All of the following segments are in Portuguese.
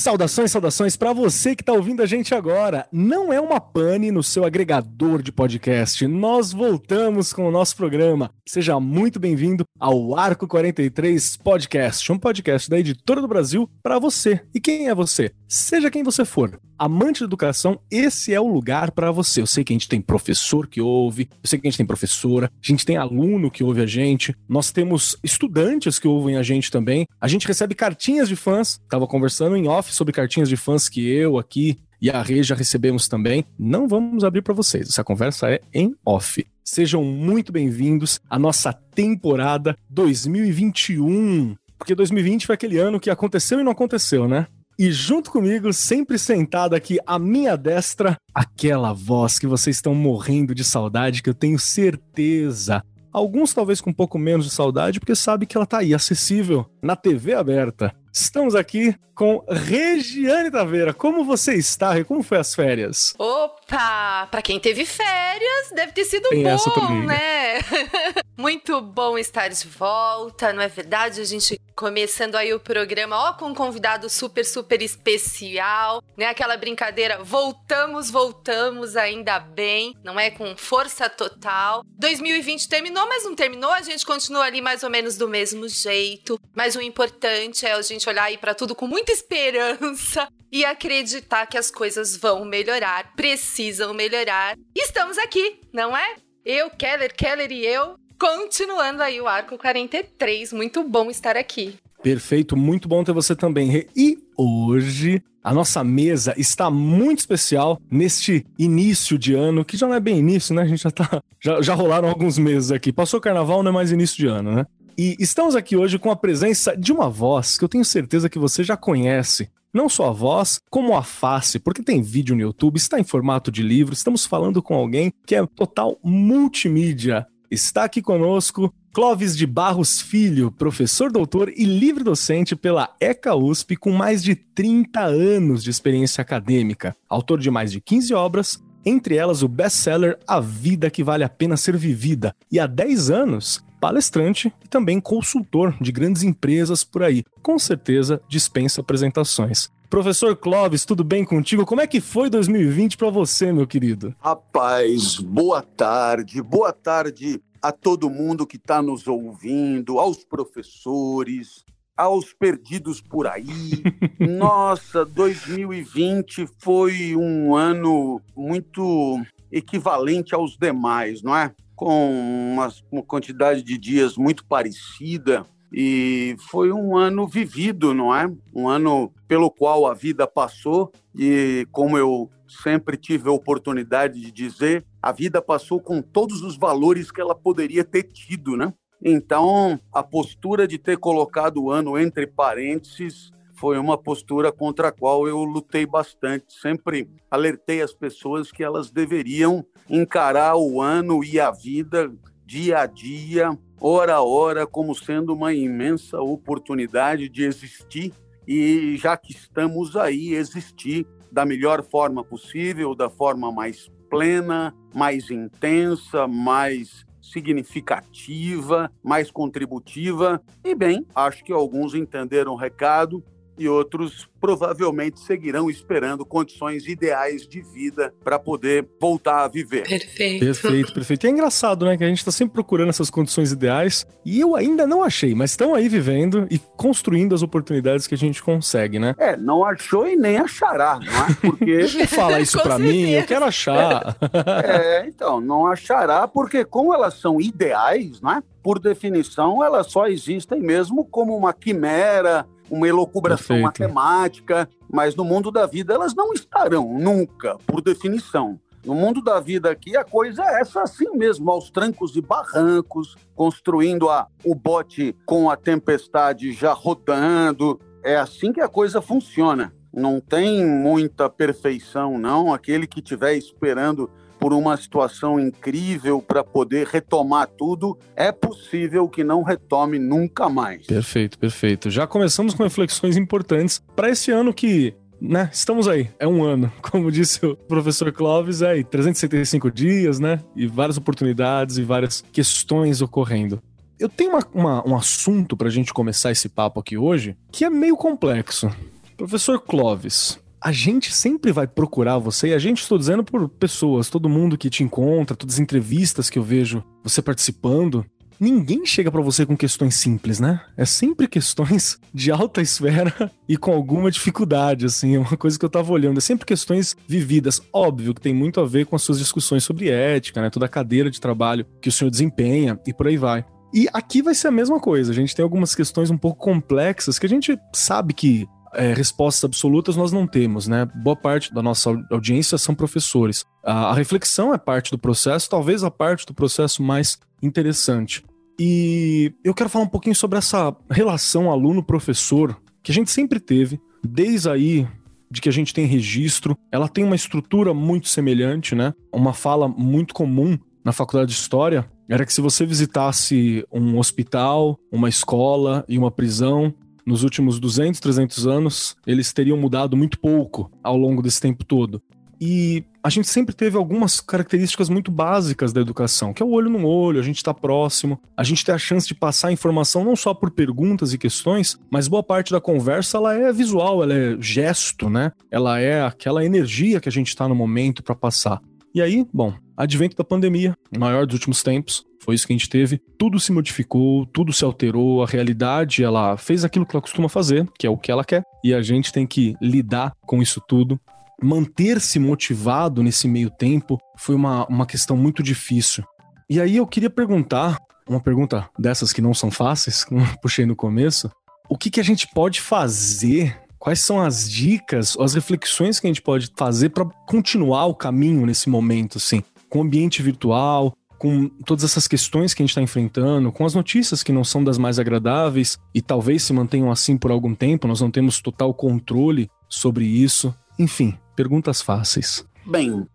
Saudações, saudações para você que está ouvindo a gente agora. Não é uma pane no seu agregador de podcast. Nós voltamos com o nosso programa. Seja muito bem-vindo ao Arco 43 Podcast, um podcast da Editora do Brasil para você. E quem é você? Seja quem você for amante da educação, esse é o lugar para você. Eu sei que a gente tem professor que ouve, eu sei que a gente tem professora, a gente tem aluno que ouve a gente, nós temos estudantes que ouvem a gente também. A gente recebe cartinhas de fãs. Tava conversando em off sobre cartinhas de fãs que eu aqui e a Rê já recebemos também. Não vamos abrir para vocês, essa conversa é em off. Sejam muito bem-vindos à nossa temporada 2021. Porque 2020 foi aquele ano que aconteceu e não aconteceu, né? E junto comigo, sempre sentada aqui à minha destra, aquela voz que vocês estão morrendo de saudade, que eu tenho certeza. Alguns talvez com um pouco menos de saudade, porque sabe que ela tá aí, acessível, na TV aberta. Estamos aqui com Regiane Taveira. Como você está? Como foi as férias? Opa! Para quem teve férias, deve ter sido Tem bom, né? Muito bom estar de volta, não é verdade? A gente começando aí o programa, ó, com um convidado super, super especial, né? Aquela brincadeira, voltamos, voltamos, ainda bem, não é? Com força total. 2020 terminou, mas não terminou, a gente continua ali mais ou menos do mesmo jeito. Mas o importante é a gente olhar aí para tudo com muita esperança e acreditar que as coisas vão melhorar, precisam melhorar. Estamos aqui, não é? Eu, Keller, Keller e eu, continuando aí o arco 43. Muito bom estar aqui. Perfeito, muito bom ter você também. E hoje a nossa mesa está muito especial neste início de ano, que já não é bem início, né? A gente já tá. Já, já rolaram alguns meses aqui. Passou o carnaval, não é mais início de ano, né? E estamos aqui hoje com a presença de uma voz que eu tenho certeza que você já conhece. Não só a voz, como a face, porque tem vídeo no YouTube, está em formato de livro. Estamos falando com alguém que é total multimídia. Está aqui conosco Clóvis de Barros Filho, professor doutor e livre docente pela ECA USP com mais de 30 anos de experiência acadêmica, autor de mais de 15 obras, entre elas o best-seller A Vida que Vale a Pena Ser Vivida, e há 10 anos palestrante e também consultor de grandes empresas por aí. Com certeza dispensa apresentações. Professor Clóvis, tudo bem contigo? Como é que foi 2020 para você, meu querido? Rapaz, boa tarde. Boa tarde a todo mundo que está nos ouvindo, aos professores, aos perdidos por aí. Nossa, 2020 foi um ano muito equivalente aos demais, não é? Com uma, uma quantidade de dias muito parecida. E foi um ano vivido, não é? Um ano pelo qual a vida passou e, como eu sempre tive a oportunidade de dizer, a vida passou com todos os valores que ela poderia ter tido, né? Então, a postura de ter colocado o ano entre parênteses foi uma postura contra a qual eu lutei bastante. Sempre alertei as pessoas que elas deveriam encarar o ano e a vida dia a dia, hora a hora, como sendo uma imensa oportunidade de existir e já que estamos aí, existir da melhor forma possível, da forma mais plena, mais intensa, mais significativa, mais contributiva. E bem, acho que alguns entenderam o recado e outros provavelmente seguirão esperando condições ideais de vida para poder voltar a viver. Perfeito. Perfeito, perfeito. E é engraçado, né, que a gente está sempre procurando essas condições ideais e eu ainda não achei, mas estão aí vivendo e construindo as oportunidades que a gente consegue, né? É, não achou e nem achará, não é? Porque fala isso para mim, eu quero achar. é, então, não achará porque como elas são ideais, não é? Por definição, elas só existem mesmo como uma quimera, uma elocubração Perfeito. matemática, mas no mundo da vida elas não estarão nunca, por definição. No mundo da vida aqui, a coisa é essa assim mesmo, aos trancos e barrancos, construindo a, o bote com a tempestade já rodando. É assim que a coisa funciona. Não tem muita perfeição, não. Aquele que estiver esperando por uma situação incrível para poder retomar tudo, é possível que não retome nunca mais. Perfeito, perfeito. Já começamos com reflexões importantes para esse ano que né, estamos aí, é um ano. Como disse o professor Clóvis, é aí, 365 dias, né? E várias oportunidades e várias questões ocorrendo. Eu tenho uma, uma, um assunto para a gente começar esse papo aqui hoje que é meio complexo. Professor Clóvis, a gente sempre vai procurar você, e a gente estou dizendo por pessoas, todo mundo que te encontra, todas as entrevistas que eu vejo você participando, ninguém chega para você com questões simples, né? É sempre questões de alta esfera e com alguma dificuldade, assim, é uma coisa que eu tava olhando, é sempre questões vividas. Óbvio que tem muito a ver com as suas discussões sobre ética, né? Toda a cadeira de trabalho que o senhor desempenha e por aí vai. E aqui vai ser a mesma coisa. A gente tem algumas questões um pouco complexas que a gente sabe que é, respostas absolutas nós não temos, né? Boa parte da nossa audiência são professores. A, a, reflexão é parte do processo, talvez a parte do processo mais interessante. E eu quero falar um pouquinho sobre essa relação aluno-professor que a gente sempre teve, desde aí de que a gente tem registro. Ela tem uma estrutura muito semelhante, né? Uma fala muito comum na faculdade de história era que se você visitasse um hospital, uma escola e uma prisão, nos últimos 200, 300 anos, eles teriam mudado muito pouco ao longo desse tempo todo. E a gente sempre teve algumas características muito básicas da educação, que é o olho no olho, a gente está próximo, a gente tem a chance de passar informação não só por perguntas e questões, mas boa parte da conversa ela é visual, ela é gesto, né? Ela é aquela energia que a gente está no momento para passar. E aí, bom, advento da pandemia, maior dos últimos tempos, foi isso que a gente teve. Tudo se modificou, tudo se alterou, a realidade ela fez aquilo que ela costuma fazer, que é o que ela quer, e a gente tem que lidar com isso tudo manter-se motivado nesse meio tempo foi uma, uma questão muito difícil. E aí eu queria perguntar, uma pergunta dessas que não são fáceis, como eu puxei no começo, o que, que a gente pode fazer? Quais são as dicas, as reflexões que a gente pode fazer para continuar o caminho nesse momento, assim, com o ambiente virtual, com todas essas questões que a gente está enfrentando, com as notícias que não são das mais agradáveis e talvez se mantenham assim por algum tempo, nós não temos total controle sobre isso. Enfim, perguntas fáceis. Bem,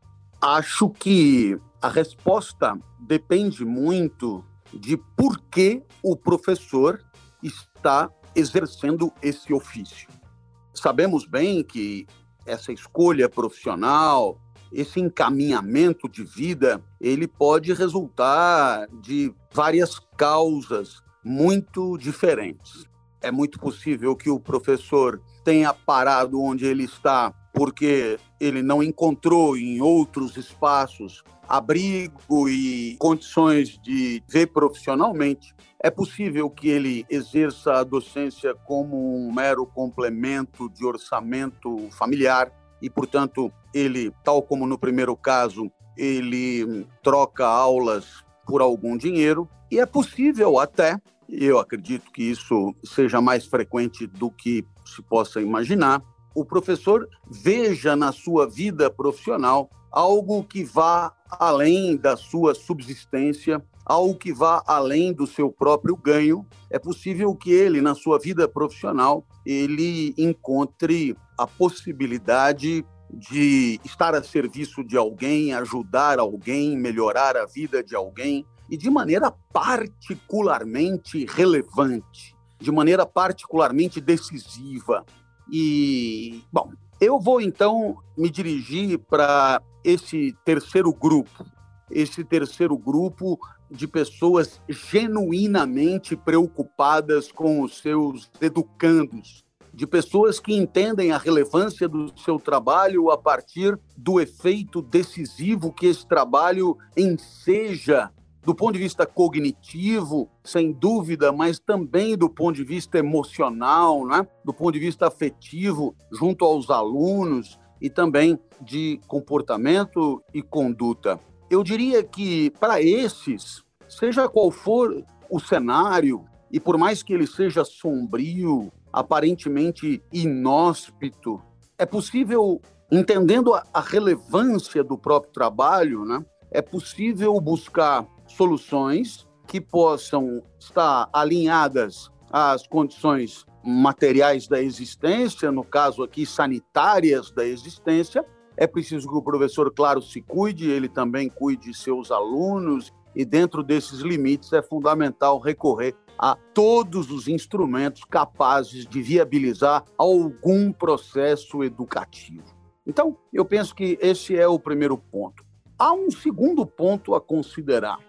acho que a resposta depende muito de por que o professor está exercendo esse ofício. Sabemos bem que essa escolha profissional, esse encaminhamento de vida, ele pode resultar de várias causas muito diferentes. É muito possível que o professor tenha parado onde ele está porque ele não encontrou em outros espaços abrigo e condições de ver profissionalmente, é possível que ele exerça a docência como um mero complemento de orçamento familiar e, portanto, ele, tal como no primeiro caso, ele troca aulas por algum dinheiro e é possível até, eu acredito que isso seja mais frequente do que se possa imaginar, o professor veja na sua vida profissional algo que vá além da sua subsistência, algo que vá além do seu próprio ganho. É possível que ele, na sua vida profissional, ele encontre a possibilidade de estar a serviço de alguém, ajudar alguém, melhorar a vida de alguém e de maneira particularmente relevante, de maneira particularmente decisiva. E, bom, eu vou então me dirigir para esse terceiro grupo, esse terceiro grupo de pessoas genuinamente preocupadas com os seus educandos, de pessoas que entendem a relevância do seu trabalho a partir do efeito decisivo que esse trabalho enseja do ponto de vista cognitivo, sem dúvida, mas também do ponto de vista emocional, né? do ponto de vista afetivo, junto aos alunos e também de comportamento e conduta. Eu diria que para esses, seja qual for o cenário, e por mais que ele seja sombrio, aparentemente inóspito, é possível, entendendo a relevância do próprio trabalho, né? é possível buscar soluções que possam estar alinhadas às condições materiais da existência, no caso aqui sanitárias da existência. É preciso que o professor, claro, se cuide, ele também cuide de seus alunos, e dentro desses limites é fundamental recorrer a todos os instrumentos capazes de viabilizar algum processo educativo. Então, eu penso que esse é o primeiro ponto. Há um segundo ponto a considerar.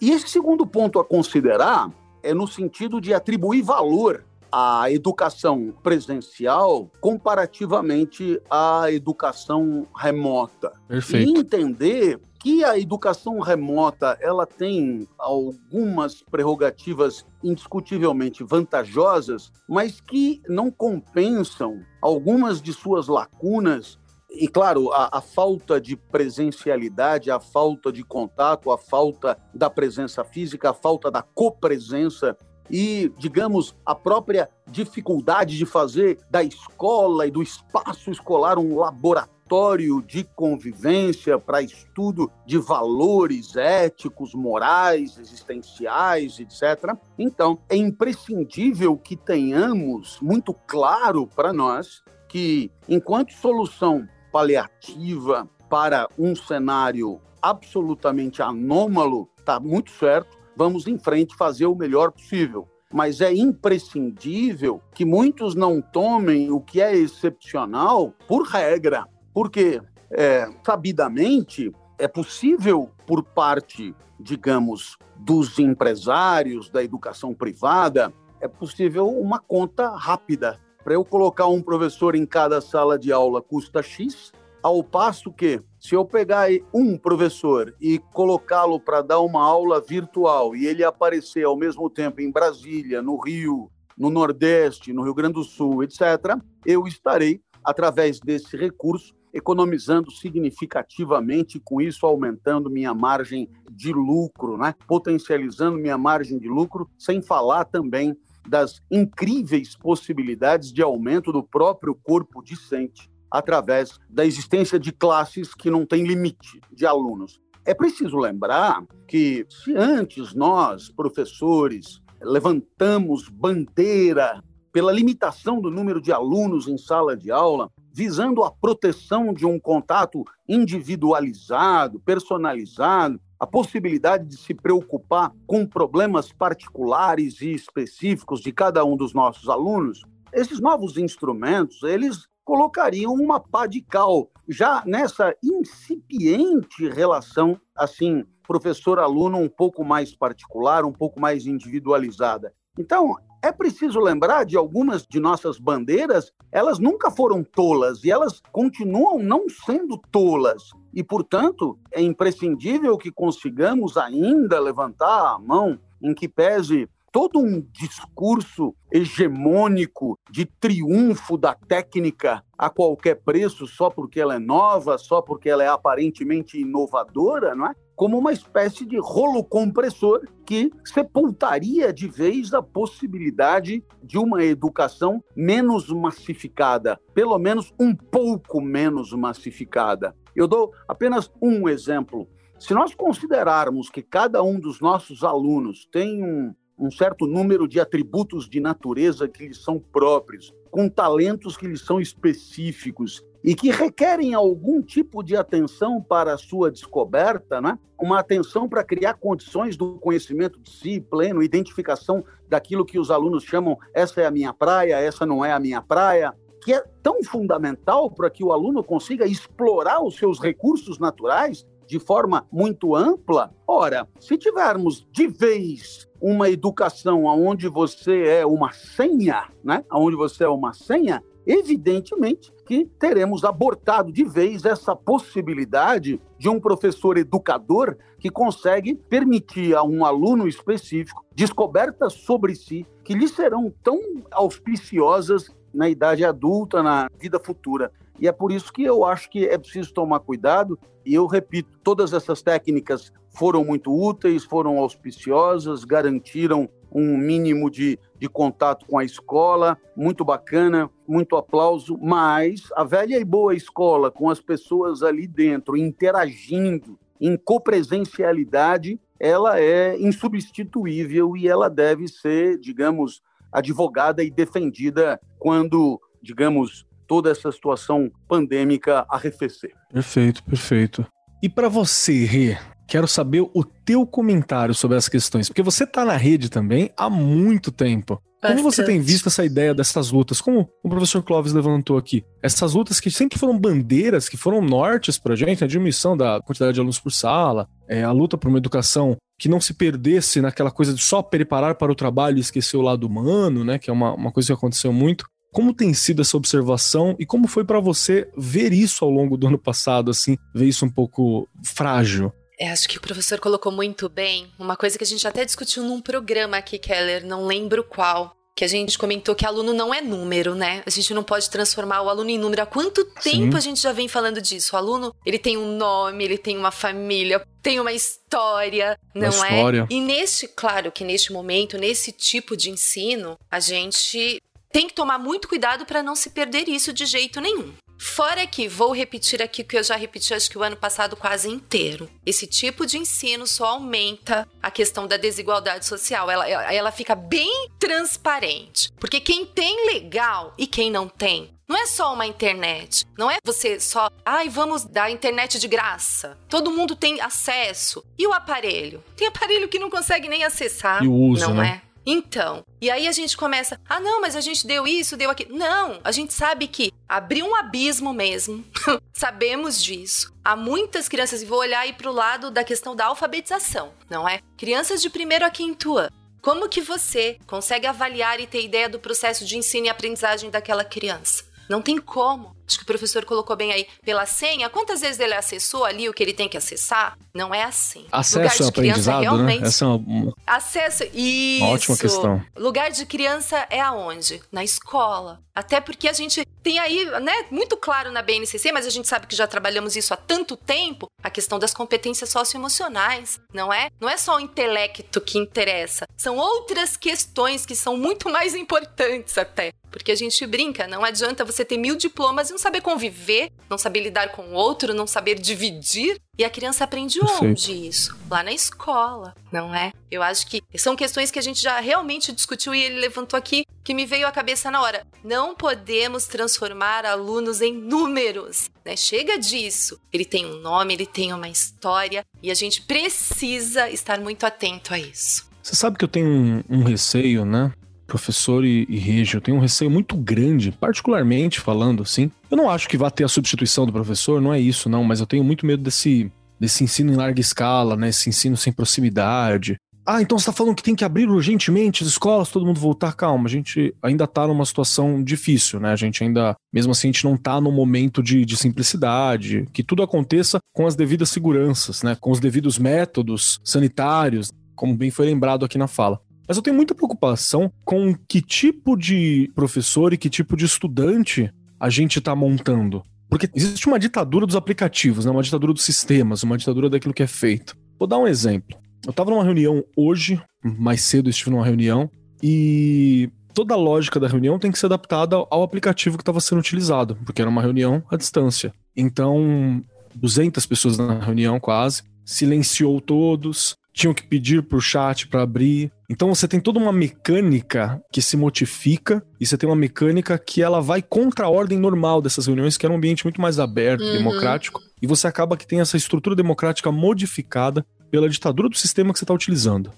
E esse segundo ponto a considerar é no sentido de atribuir valor à educação presencial comparativamente à educação remota. Perfeito. E entender que a educação remota ela tem algumas prerrogativas indiscutivelmente vantajosas, mas que não compensam algumas de suas lacunas e claro, a, a, falta de presencialidade, a falta de contato, a falta da presença física, a falta da copresença e, digamos, a própria dificuldade de fazer da escola e do espaço escolar um laboratório de convivência para estudo de valores éticos, morais, existenciais, etc. Então, é imprescindível que tenhamos muito claro para nós que, enquanto solução paliativa para um cenário absolutamente anômalo, está muito certo, vamos em frente fazer o melhor possível. Mas é imprescindível que muitos não tomem o que é excepcional por regra, porque, é, sabidamente, é possível, por parte, digamos, dos empresários da educação privada, é possível uma conta rápida para eu colocar um professor em cada sala de aula custa X, ao passo que, se eu pegar um professor e colocá-lo para dar uma aula virtual e ele aparecer ao mesmo tempo em Brasília, no Rio, no Nordeste, no Rio Grande do Sul, etc., eu estarei, através desse recurso, economizando significativamente, com isso aumentando minha margem de lucro, né? potencializando minha margem de lucro, sem falar também das incríveis possibilidades de aumento do próprio corpo discente através da existência de classes que não têm limite de alunos. É preciso lembrar que se antes nós, professores, levantamos bandeira pela limitação do número de alunos em sala de aula, visando a proteção de um contato individualizado, personalizado, a possibilidade de se preocupar com problemas particulares e específicos de cada um dos nossos alunos, esses novos instrumentos, eles colocariam uma pá de cal já nessa incipiente relação assim professor-aluno um pouco mais particular, um pouco mais individualizada. Então, é preciso lembrar de algumas de nossas bandeiras, elas nunca foram tolas e elas continuam não sendo tolas. E, portanto, é imprescindível que consigamos ainda levantar a mão em que pese todo um discurso hegemônico de triunfo da técnica a qualquer preço, só porque ela é nova, só porque ela é aparentemente inovadora, não é? Como uma espécie de rolo compressor que sepultaria de vez a possibilidade de uma educação menos massificada, pelo menos um pouco menos massificada. Eu dou apenas um exemplo. Se nós considerarmos que cada um dos nossos alunos tem um, um certo número de atributos de natureza que lhes são próprios, com talentos que lhes são específicos e que requerem algum tipo de atenção para a sua descoberta, né? uma atenção para criar condições do conhecimento de si pleno, identificação daquilo que os alunos chamam essa é a minha praia, essa não é a minha praia, que é tão fundamental para que o aluno consiga explorar os seus recursos naturais de forma muito ampla. Ora, se tivermos de vez uma educação onde você é uma senha, né? Onde você é uma senha, evidentemente que teremos abortado de vez essa possibilidade de um professor educador que consegue permitir a um aluno específico descobertas sobre si que lhe serão tão auspiciosas na idade adulta, na vida futura. E é por isso que eu acho que é preciso tomar cuidado. E eu repito, todas essas técnicas foram muito úteis, foram auspiciosas, garantiram um mínimo de, de contato com a escola, muito bacana, muito aplauso, mas a velha e boa escola, com as pessoas ali dentro, interagindo, em copresencialidade, ela é insubstituível e ela deve ser, digamos, advogada e defendida quando, digamos, toda essa situação pandêmica arrefecer. Perfeito, perfeito. E para você, Rê, quero saber o teu comentário sobre as questões, porque você está na rede também há muito tempo. Como você tem visto essa ideia dessas lutas? Como o professor Clóvis levantou aqui, essas lutas que sempre foram bandeiras, que foram nortes pra gente, a diminuição da quantidade de alunos por sala, é, a luta por uma educação que não se perdesse naquela coisa de só preparar para o trabalho e esquecer o lado humano, né? Que é uma, uma coisa que aconteceu muito. Como tem sido essa observação e como foi para você ver isso ao longo do ano passado, assim, ver isso um pouco frágil? É, acho que o professor colocou muito bem uma coisa que a gente até discutiu num programa aqui, Keller, não lembro qual. Que a gente comentou que aluno não é número, né? A gente não pode transformar o aluno em número. Há quanto tempo Sim. a gente já vem falando disso? O aluno, ele tem um nome, ele tem uma família, tem uma história, não uma é? História. E neste, claro que neste momento, nesse tipo de ensino, a gente tem que tomar muito cuidado para não se perder isso de jeito nenhum. Fora que, vou repetir aqui o que eu já repeti acho que o ano passado quase inteiro. Esse tipo de ensino só aumenta a questão da desigualdade social. Ela, ela fica bem transparente. Porque quem tem legal e quem não tem não é só uma internet. Não é você só, ai, vamos dar internet de graça. Todo mundo tem acesso. E o aparelho? Tem aparelho que não consegue nem acessar. E o uso, não né? é? Então, e aí a gente começa, ah não, mas a gente deu isso, deu aquilo. Não, a gente sabe que abriu um abismo mesmo, sabemos disso. Há muitas crianças, e vou olhar aí para o lado da questão da alfabetização, não é? Crianças de primeiro a quinto ano. Como que você consegue avaliar e ter ideia do processo de ensino e aprendizagem daquela criança? Não tem como. Acho que o professor colocou bem aí. Pela senha, quantas vezes ele acessou ali o que ele tem que acessar? Não é assim. Acesso ao aprendizado, né? realmente... né? Essa é uma... Acesso, isso. Uma ótima questão. Lugar de criança é aonde? Na escola. Até porque a gente tem aí, né, muito claro na BNCC, mas a gente sabe que já trabalhamos isso há tanto tempo, a questão das competências socioemocionais, não é? Não é só o intelecto que interessa, são outras questões que são muito mais importantes até. Porque a gente brinca, não adianta você ter mil diplomas e não saber conviver, não saber lidar com o outro, não saber dividir. E a criança aprende Perfeito. onde isso? Lá na escola, não é? Eu acho que são questões que a gente já realmente discutiu e ele levantou aqui que me veio à cabeça na hora. Não podemos transformar alunos em números, né? Chega disso. Ele tem um nome, ele tem uma história e a gente precisa estar muito atento a isso. Você sabe que eu tenho um, um receio, né? Professor e, e Régio, eu tenho um receio muito grande, particularmente falando assim. Eu não acho que vá ter a substituição do professor, não é isso, não, mas eu tenho muito medo desse, desse ensino em larga escala, né? Esse ensino sem proximidade. Ah, então você está falando que tem que abrir urgentemente as escolas, todo mundo voltar. Calma, a gente ainda está numa situação difícil, né? A gente ainda, mesmo assim, a gente não está no momento de, de simplicidade, que tudo aconteça com as devidas seguranças, né? Com os devidos métodos sanitários, como bem foi lembrado aqui na fala. Mas eu tenho muita preocupação com que tipo de professor e que tipo de estudante a gente está montando. Porque existe uma ditadura dos aplicativos, né? uma ditadura dos sistemas, uma ditadura daquilo que é feito. Vou dar um exemplo. Eu estava numa reunião hoje, mais cedo estive numa reunião, e toda a lógica da reunião tem que ser adaptada ao aplicativo que estava sendo utilizado, porque era uma reunião à distância. Então, 200 pessoas na reunião quase, silenciou todos, tinham que pedir pro chat para abrir. Então você tem toda uma mecânica que se modifica e você tem uma mecânica que ela vai contra a ordem normal dessas reuniões, que era um ambiente muito mais aberto, uhum. democrático, e você acaba que tem essa estrutura democrática modificada pela ditadura do sistema que você está utilizando.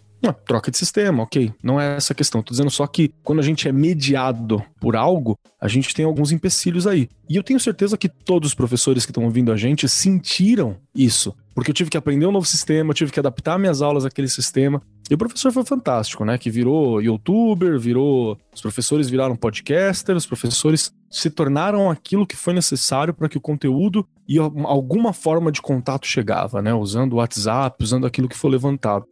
Troca de sistema, ok. Não é essa a questão. Tô dizendo só que quando a gente é mediado por algo, a gente tem alguns empecilhos aí. E eu tenho certeza que todos os professores que estão ouvindo a gente sentiram isso. Porque eu tive que aprender um novo sistema, eu tive que adaptar minhas aulas àquele sistema. E o professor foi fantástico, né? Que virou youtuber, virou. Os professores viraram podcaster, os professores se tornaram aquilo que foi necessário para que o conteúdo e alguma forma de contato chegava, né? Usando o WhatsApp, usando aquilo que foi levantado.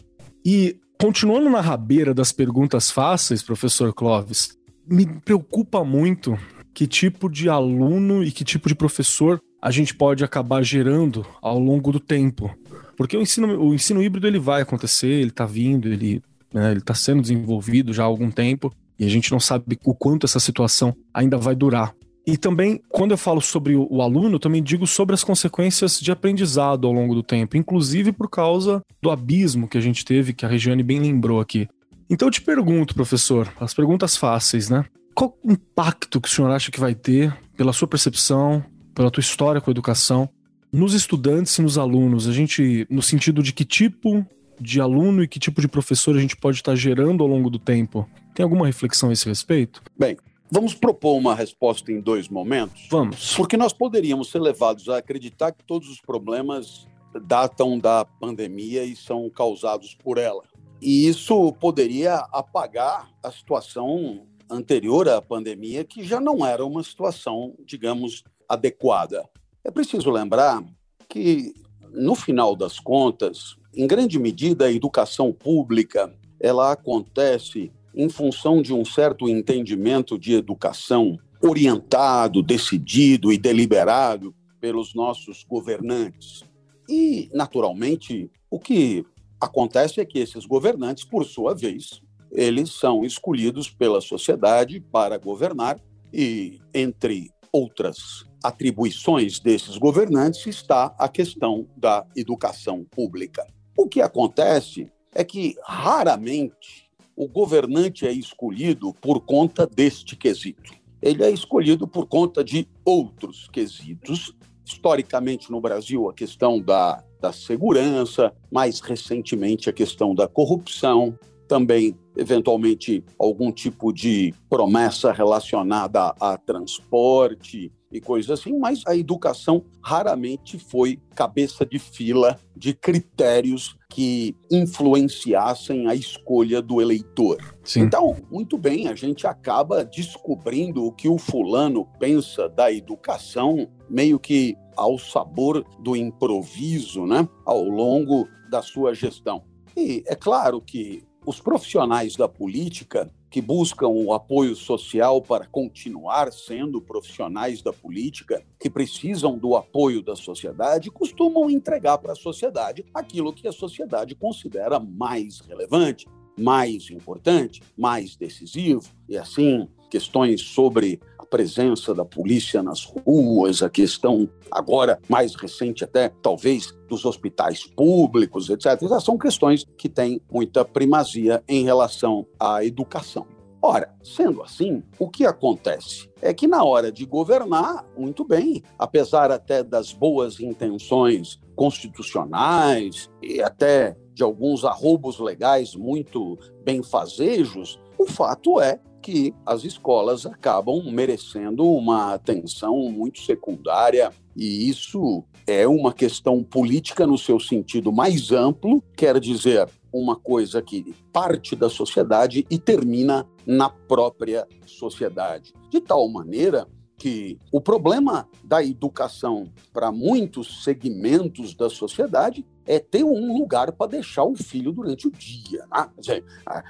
E Continuando na rabeira das perguntas fáceis, professor Clóvis, me preocupa muito que tipo de aluno e que tipo de professor a gente pode acabar gerando ao longo do tempo. Porque o ensino, o ensino híbrido ele vai acontecer, ele está vindo, ele né, está sendo desenvolvido já há algum tempo e a gente não sabe o quanto essa situação ainda vai durar. E também, quando eu falo sobre o, o aluno, também digo sobre as consequências de aprendizado ao longo do tempo, inclusive por causa do abismo que a gente teve, que a Regiane bem lembrou aqui. Então eu te pergunto, professor, as perguntas fáceis, né? Qual impacto que o senhor acha que vai ter, pela sua percepção, pela tua história com a educação, nos estudantes e nos alunos, a gente, no sentido de que tipo de aluno e que tipo de professor a gente pode estar gerando ao longo do tempo? Tem alguma reflexão a esse respeito? Bem, Vamos propor uma resposta em dois momentos? Vamos. Porque nós poderíamos ser levados a acreditar que todos os problemas datam da pandemia e são causados por ela. E isso poderia apagar a situação anterior à pandemia, que já não era uma situação, digamos, adequada. É preciso lembrar que, no final das contas, em grande medida, a educação pública ela acontece em função de um certo entendimento de educação orientado, decidido e deliberado pelos nossos governantes. E, naturalmente, o que acontece é que esses governantes, por sua vez, eles são escolhidos pela sociedade para governar e, entre outras atribuições desses governantes, está a questão da educação pública. O que acontece é que raramente o governante é escolhido por conta deste quesito. Ele é escolhido por conta de outros quesitos. Historicamente, no Brasil, a questão da, da segurança, mais recentemente, a questão da corrupção, também, eventualmente, algum tipo de promessa relacionada a transporte e coisas assim, mas a educação raramente foi cabeça de fila de critérios que influenciassem a escolha do eleitor. Sim. Então, muito bem, a gente acaba descobrindo o que o fulano pensa da educação, meio que ao sabor do improviso, né, ao longo da sua gestão. E é claro que os profissionais da política que buscam o apoio social para continuar sendo profissionais da política, que precisam do apoio da sociedade, costumam entregar para a sociedade aquilo que a sociedade considera mais relevante, mais importante, mais decisivo. E assim, questões sobre presença da polícia nas ruas, a questão agora mais recente até talvez dos hospitais públicos, etc. São questões que têm muita primazia em relação à educação. Ora, sendo assim, o que acontece? É que na hora de governar, muito bem, apesar até das boas intenções constitucionais e até de alguns arrobos legais muito benfazejos, o fato é que as escolas acabam merecendo uma atenção muito secundária e isso é uma questão política no seu sentido mais amplo, quer dizer, uma coisa que parte da sociedade e termina na própria sociedade. De tal maneira que o problema da educação para muitos segmentos da sociedade é ter um lugar para deixar o filho durante o dia. Né?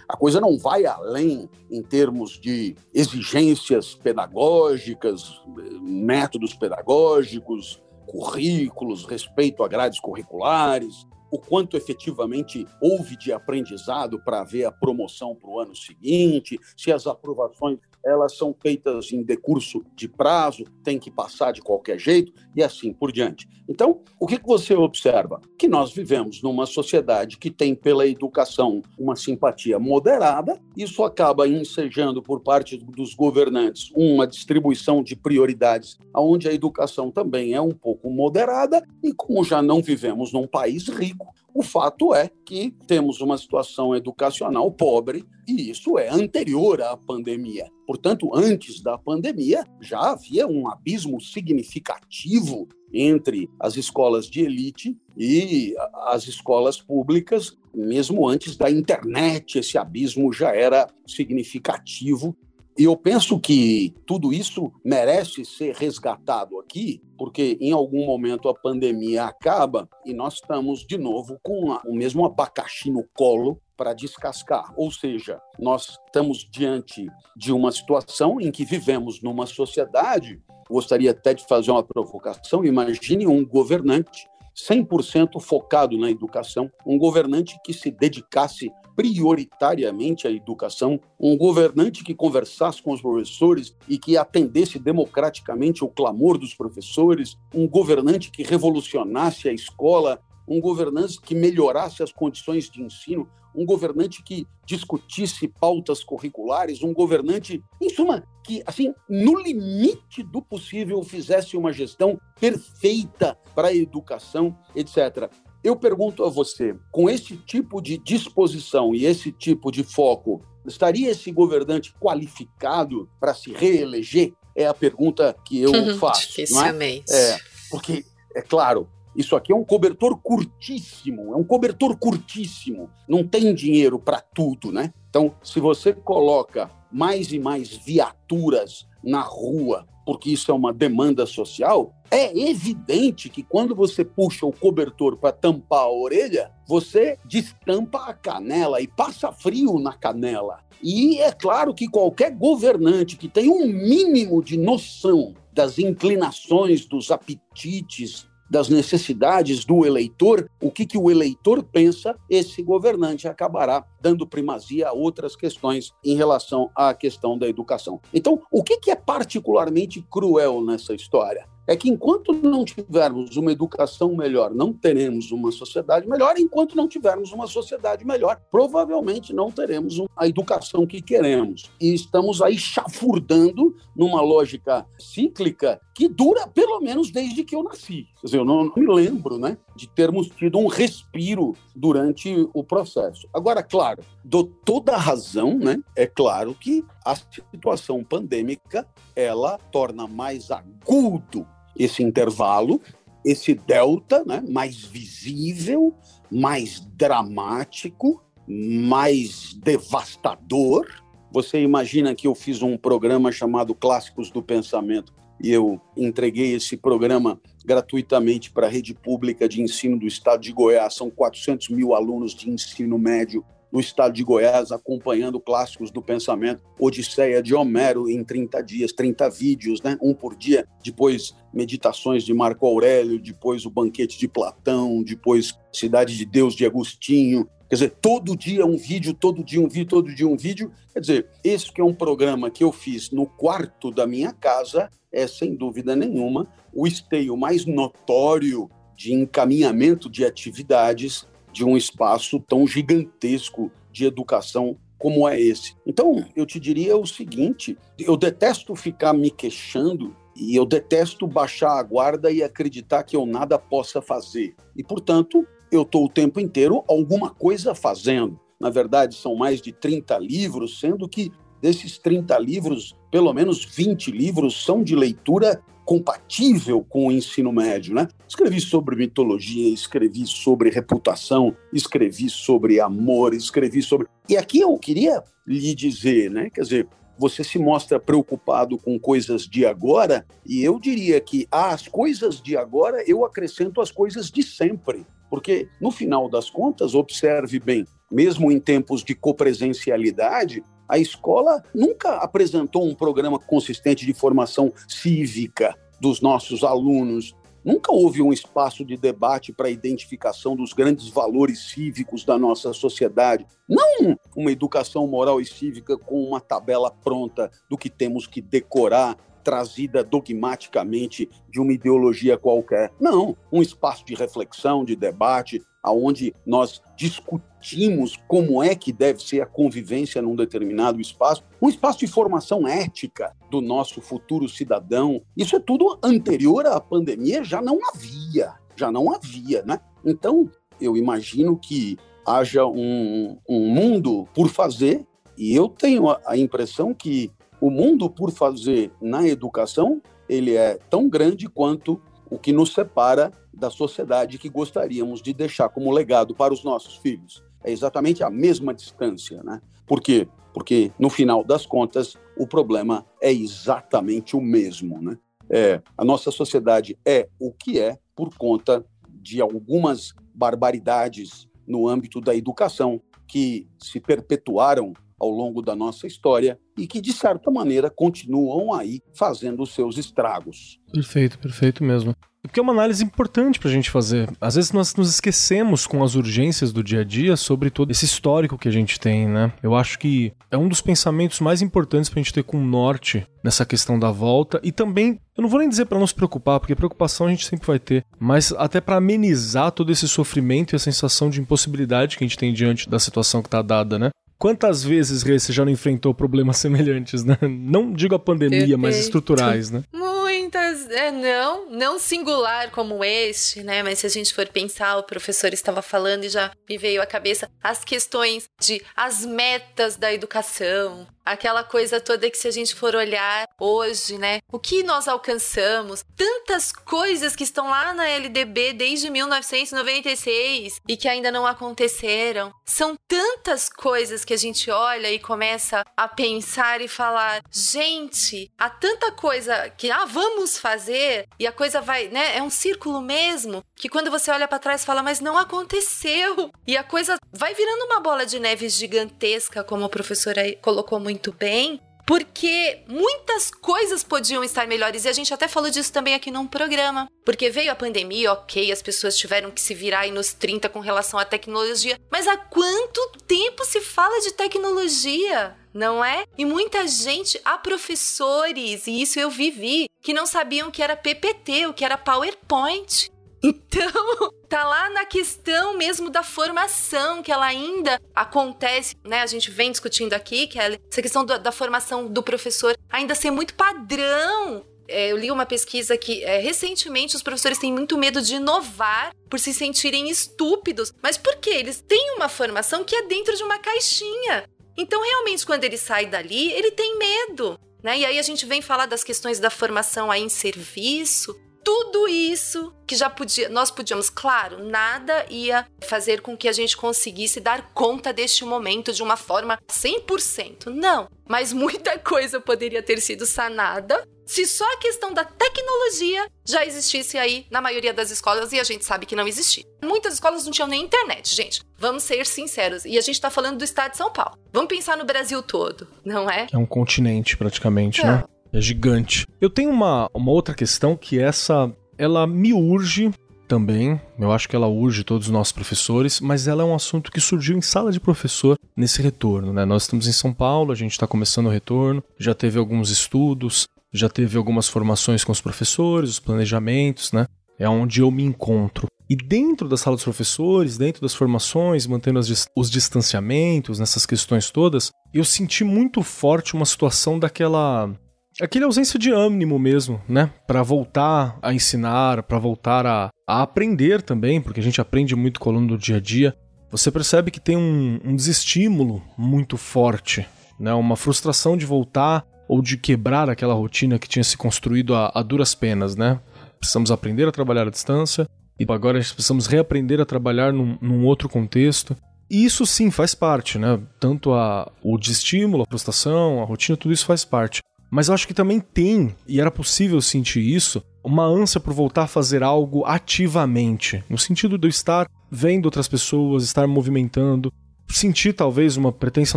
a coisa não vai além em termos de exigências pedagógicas, métodos pedagógicos, currículos, respeito a grades curriculares, o quanto efetivamente houve de aprendizado para ver a promoção para o ano seguinte, se as aprovações elas são feitas em decurso de prazo, tem que passar de qualquer jeito e assim por diante. Então, o que, que você observa? Que nós vivemos numa sociedade que tem pela educação uma simpatia moderada, isso acaba ensejando por parte dos governantes uma distribuição de prioridades onde a educação também é um pouco moderada e como já não vivemos num país rico, o fato é que temos uma situação educacional pobre e isso é anterior à pandemia. Portanto, antes da pandemia, já havia um abismo significativo entre as escolas de elite e as escolas públicas, mesmo antes da internet, esse abismo já era significativo e eu penso que tudo isso merece ser resgatado aqui, porque em algum momento a pandemia acaba e nós estamos de novo com o mesmo abacaxi no colo para descascar. Ou seja, nós estamos diante de uma situação em que vivemos numa sociedade. Gostaria até de fazer uma provocação. Imagine um governante 100% focado na educação, um governante que se dedicasse prioritariamente à educação, um governante que conversasse com os professores e que atendesse democraticamente o clamor dos professores, um governante que revolucionasse a escola um governante que melhorasse as condições de ensino, um governante que discutisse pautas curriculares, um governante, em suma, que, assim, no limite do possível, fizesse uma gestão perfeita para a educação, etc. Eu pergunto a você, com esse tipo de disposição e esse tipo de foco, estaria esse governante qualificado para se reeleger? É a pergunta que eu faço. Dificilmente. É? é, porque, é claro, isso aqui é um cobertor curtíssimo, é um cobertor curtíssimo. Não tem dinheiro para tudo, né? Então, se você coloca mais e mais viaturas na rua, porque isso é uma demanda social, é evidente que quando você puxa o cobertor para tampar a orelha, você destampa a canela e passa frio na canela. E é claro que qualquer governante que tem um mínimo de noção das inclinações, dos apetites, das necessidades do eleitor, o que, que o eleitor pensa, esse governante acabará dando primazia a outras questões em relação à questão da educação. Então, o que, que é particularmente cruel nessa história? É que enquanto não tivermos uma educação melhor, não teremos uma sociedade melhor, enquanto não tivermos uma sociedade melhor, provavelmente não teremos a educação que queremos. E estamos aí chafurdando numa lógica cíclica que dura pelo menos desde que eu nasci. Quer dizer, eu não, me lembro né, de termos tido um respiro durante o processo. Agora, claro, dou toda a razão, né? É claro que a situação pandêmica ela torna mais agudo esse intervalo, esse delta, né, mais visível, mais dramático, mais devastador. Você imagina que eu fiz um programa chamado Clássicos do Pensamento e eu entreguei esse programa gratuitamente para a rede pública de ensino do estado de Goiás. São 400 mil alunos de ensino médio no estado de Goiás, acompanhando clássicos do pensamento, Odisseia de Homero em 30 dias, 30 vídeos, né? um por dia, depois meditações de Marco Aurélio, depois o banquete de Platão, depois Cidade de Deus de Agostinho, Quer dizer, todo dia um vídeo, todo dia um vídeo, todo dia um vídeo. Quer dizer, esse que é um programa que eu fiz no quarto da minha casa, é sem dúvida nenhuma o esteio mais notório de encaminhamento de atividades de um espaço tão gigantesco de educação como é esse. Então, eu te diria o seguinte: eu detesto ficar me queixando e eu detesto baixar a guarda e acreditar que eu nada possa fazer. E, portanto, eu estou o tempo inteiro alguma coisa fazendo. Na verdade, são mais de 30 livros, sendo que desses 30 livros, pelo menos 20 livros são de leitura compatível com o ensino médio, né? Escrevi sobre mitologia, escrevi sobre reputação, escrevi sobre amor, escrevi sobre. E aqui eu queria lhe dizer, né? Quer dizer, você se mostra preocupado com coisas de agora, e eu diria que às coisas de agora eu acrescento as coisas de sempre. Porque, no final das contas, observe bem, mesmo em tempos de copresencialidade, a escola nunca apresentou um programa consistente de formação cívica dos nossos alunos. Nunca houve um espaço de debate para a identificação dos grandes valores cívicos da nossa sociedade. Não uma educação moral e cívica com uma tabela pronta do que temos que decorar, trazida dogmaticamente de uma ideologia qualquer. Não, um espaço de reflexão, de debate, aonde nós discutimos como é que deve ser a convivência num determinado espaço, um espaço de formação ética do nosso futuro cidadão. Isso é tudo anterior à pandemia, já não havia, já não havia, né? Então, eu imagino que haja um, um mundo por fazer e eu tenho a, a impressão que o mundo por fazer na educação ele é tão grande quanto o que nos separa da sociedade que gostaríamos de deixar como legado para os nossos filhos. É exatamente a mesma distância, né? Por quê? Porque, no final das contas, o problema é exatamente o mesmo, né? É, a nossa sociedade é o que é por conta de algumas barbaridades no âmbito da educação que se perpetuaram ao longo da nossa história e que, de certa maneira, continuam aí fazendo os seus estragos. Perfeito, perfeito mesmo. Porque é uma análise importante para a gente fazer. Às vezes nós nos esquecemos com as urgências do dia a dia sobre todo esse histórico que a gente tem, né? Eu acho que é um dos pensamentos mais importantes para a gente ter com o norte nessa questão da volta e também, eu não vou nem dizer para não se preocupar, porque preocupação a gente sempre vai ter, mas até para amenizar todo esse sofrimento e a sensação de impossibilidade que a gente tem diante da situação que está dada, né? Quantas vezes, Rê, você já não enfrentou problemas semelhantes, né? Não digo a pandemia, Perfeito. mas estruturais, né? Muitas, é, não, não singular como este, né? Mas se a gente for pensar, o professor estava falando e já me veio à cabeça as questões de as metas da educação, aquela coisa toda que se a gente for olhar hoje, né, o que nós alcançamos, tantas coisas que estão lá na LDB desde 1996 e que ainda não aconteceram. São tantas coisas que a gente olha e começa a pensar e falar, gente, há tanta coisa que ah, vamos fazer? E a coisa vai, né, é um círculo mesmo, que quando você olha para trás fala, mas não aconteceu. E a coisa vai virando uma bola de neve gigantesca, como a professora colocou muito muito bem, porque muitas coisas podiam estar melhores e a gente até falou disso também aqui num programa. Porque veio a pandemia, ok, as pessoas tiveram que se virar aí nos 30 com relação à tecnologia, mas há quanto tempo se fala de tecnologia? Não é? E muita gente, há professores, e isso eu vivi, que não sabiam o que era PPT, o que era PowerPoint. Então, tá lá na questão mesmo da formação, que ela ainda acontece, né? A gente vem discutindo aqui, que é essa questão da, da formação do professor ainda ser muito padrão. É, eu li uma pesquisa que é, recentemente os professores têm muito medo de inovar por se sentirem estúpidos. Mas por quê? Eles têm uma formação que é dentro de uma caixinha. Então, realmente, quando ele sai dali, ele tem medo. Né? E aí a gente vem falar das questões da formação aí em serviço, tudo isso que já podia, nós podíamos, claro, nada ia fazer com que a gente conseguisse dar conta deste momento de uma forma 100%. Não, mas muita coisa poderia ter sido sanada se só a questão da tecnologia já existisse aí na maioria das escolas e a gente sabe que não existia. Muitas escolas não tinham nem internet, gente. Vamos ser sinceros. E a gente tá falando do estado de São Paulo. Vamos pensar no Brasil todo, não é? É um continente praticamente, né? É gigante. Eu tenho uma, uma outra questão que essa ela me urge também, eu acho que ela urge todos os nossos professores, mas ela é um assunto que surgiu em sala de professor nesse retorno, né? Nós estamos em São Paulo, a gente está começando o retorno, já teve alguns estudos, já teve algumas formações com os professores, os planejamentos, né? É onde eu me encontro. E dentro da sala dos professores, dentro das formações, mantendo os distanciamentos, nessas questões todas, eu senti muito forte uma situação daquela aquela ausência de ânimo mesmo, né? Para voltar a ensinar, para voltar a, a, aprender também, porque a gente aprende muito com o aluno do dia a dia. Você percebe que tem um, um desestímulo muito forte, né? Uma frustração de voltar ou de quebrar aquela rotina que tinha se construído a, a duras penas, né? Precisamos aprender a trabalhar à distância e agora precisamos reaprender a trabalhar num, num outro contexto. E isso sim faz parte, né? Tanto a, o desestímulo, a frustração, a rotina, tudo isso faz parte. Mas eu acho que também tem, e era possível sentir isso, uma ânsia por voltar a fazer algo ativamente, no sentido de eu estar vendo outras pessoas, estar movimentando, sentir talvez uma pretensa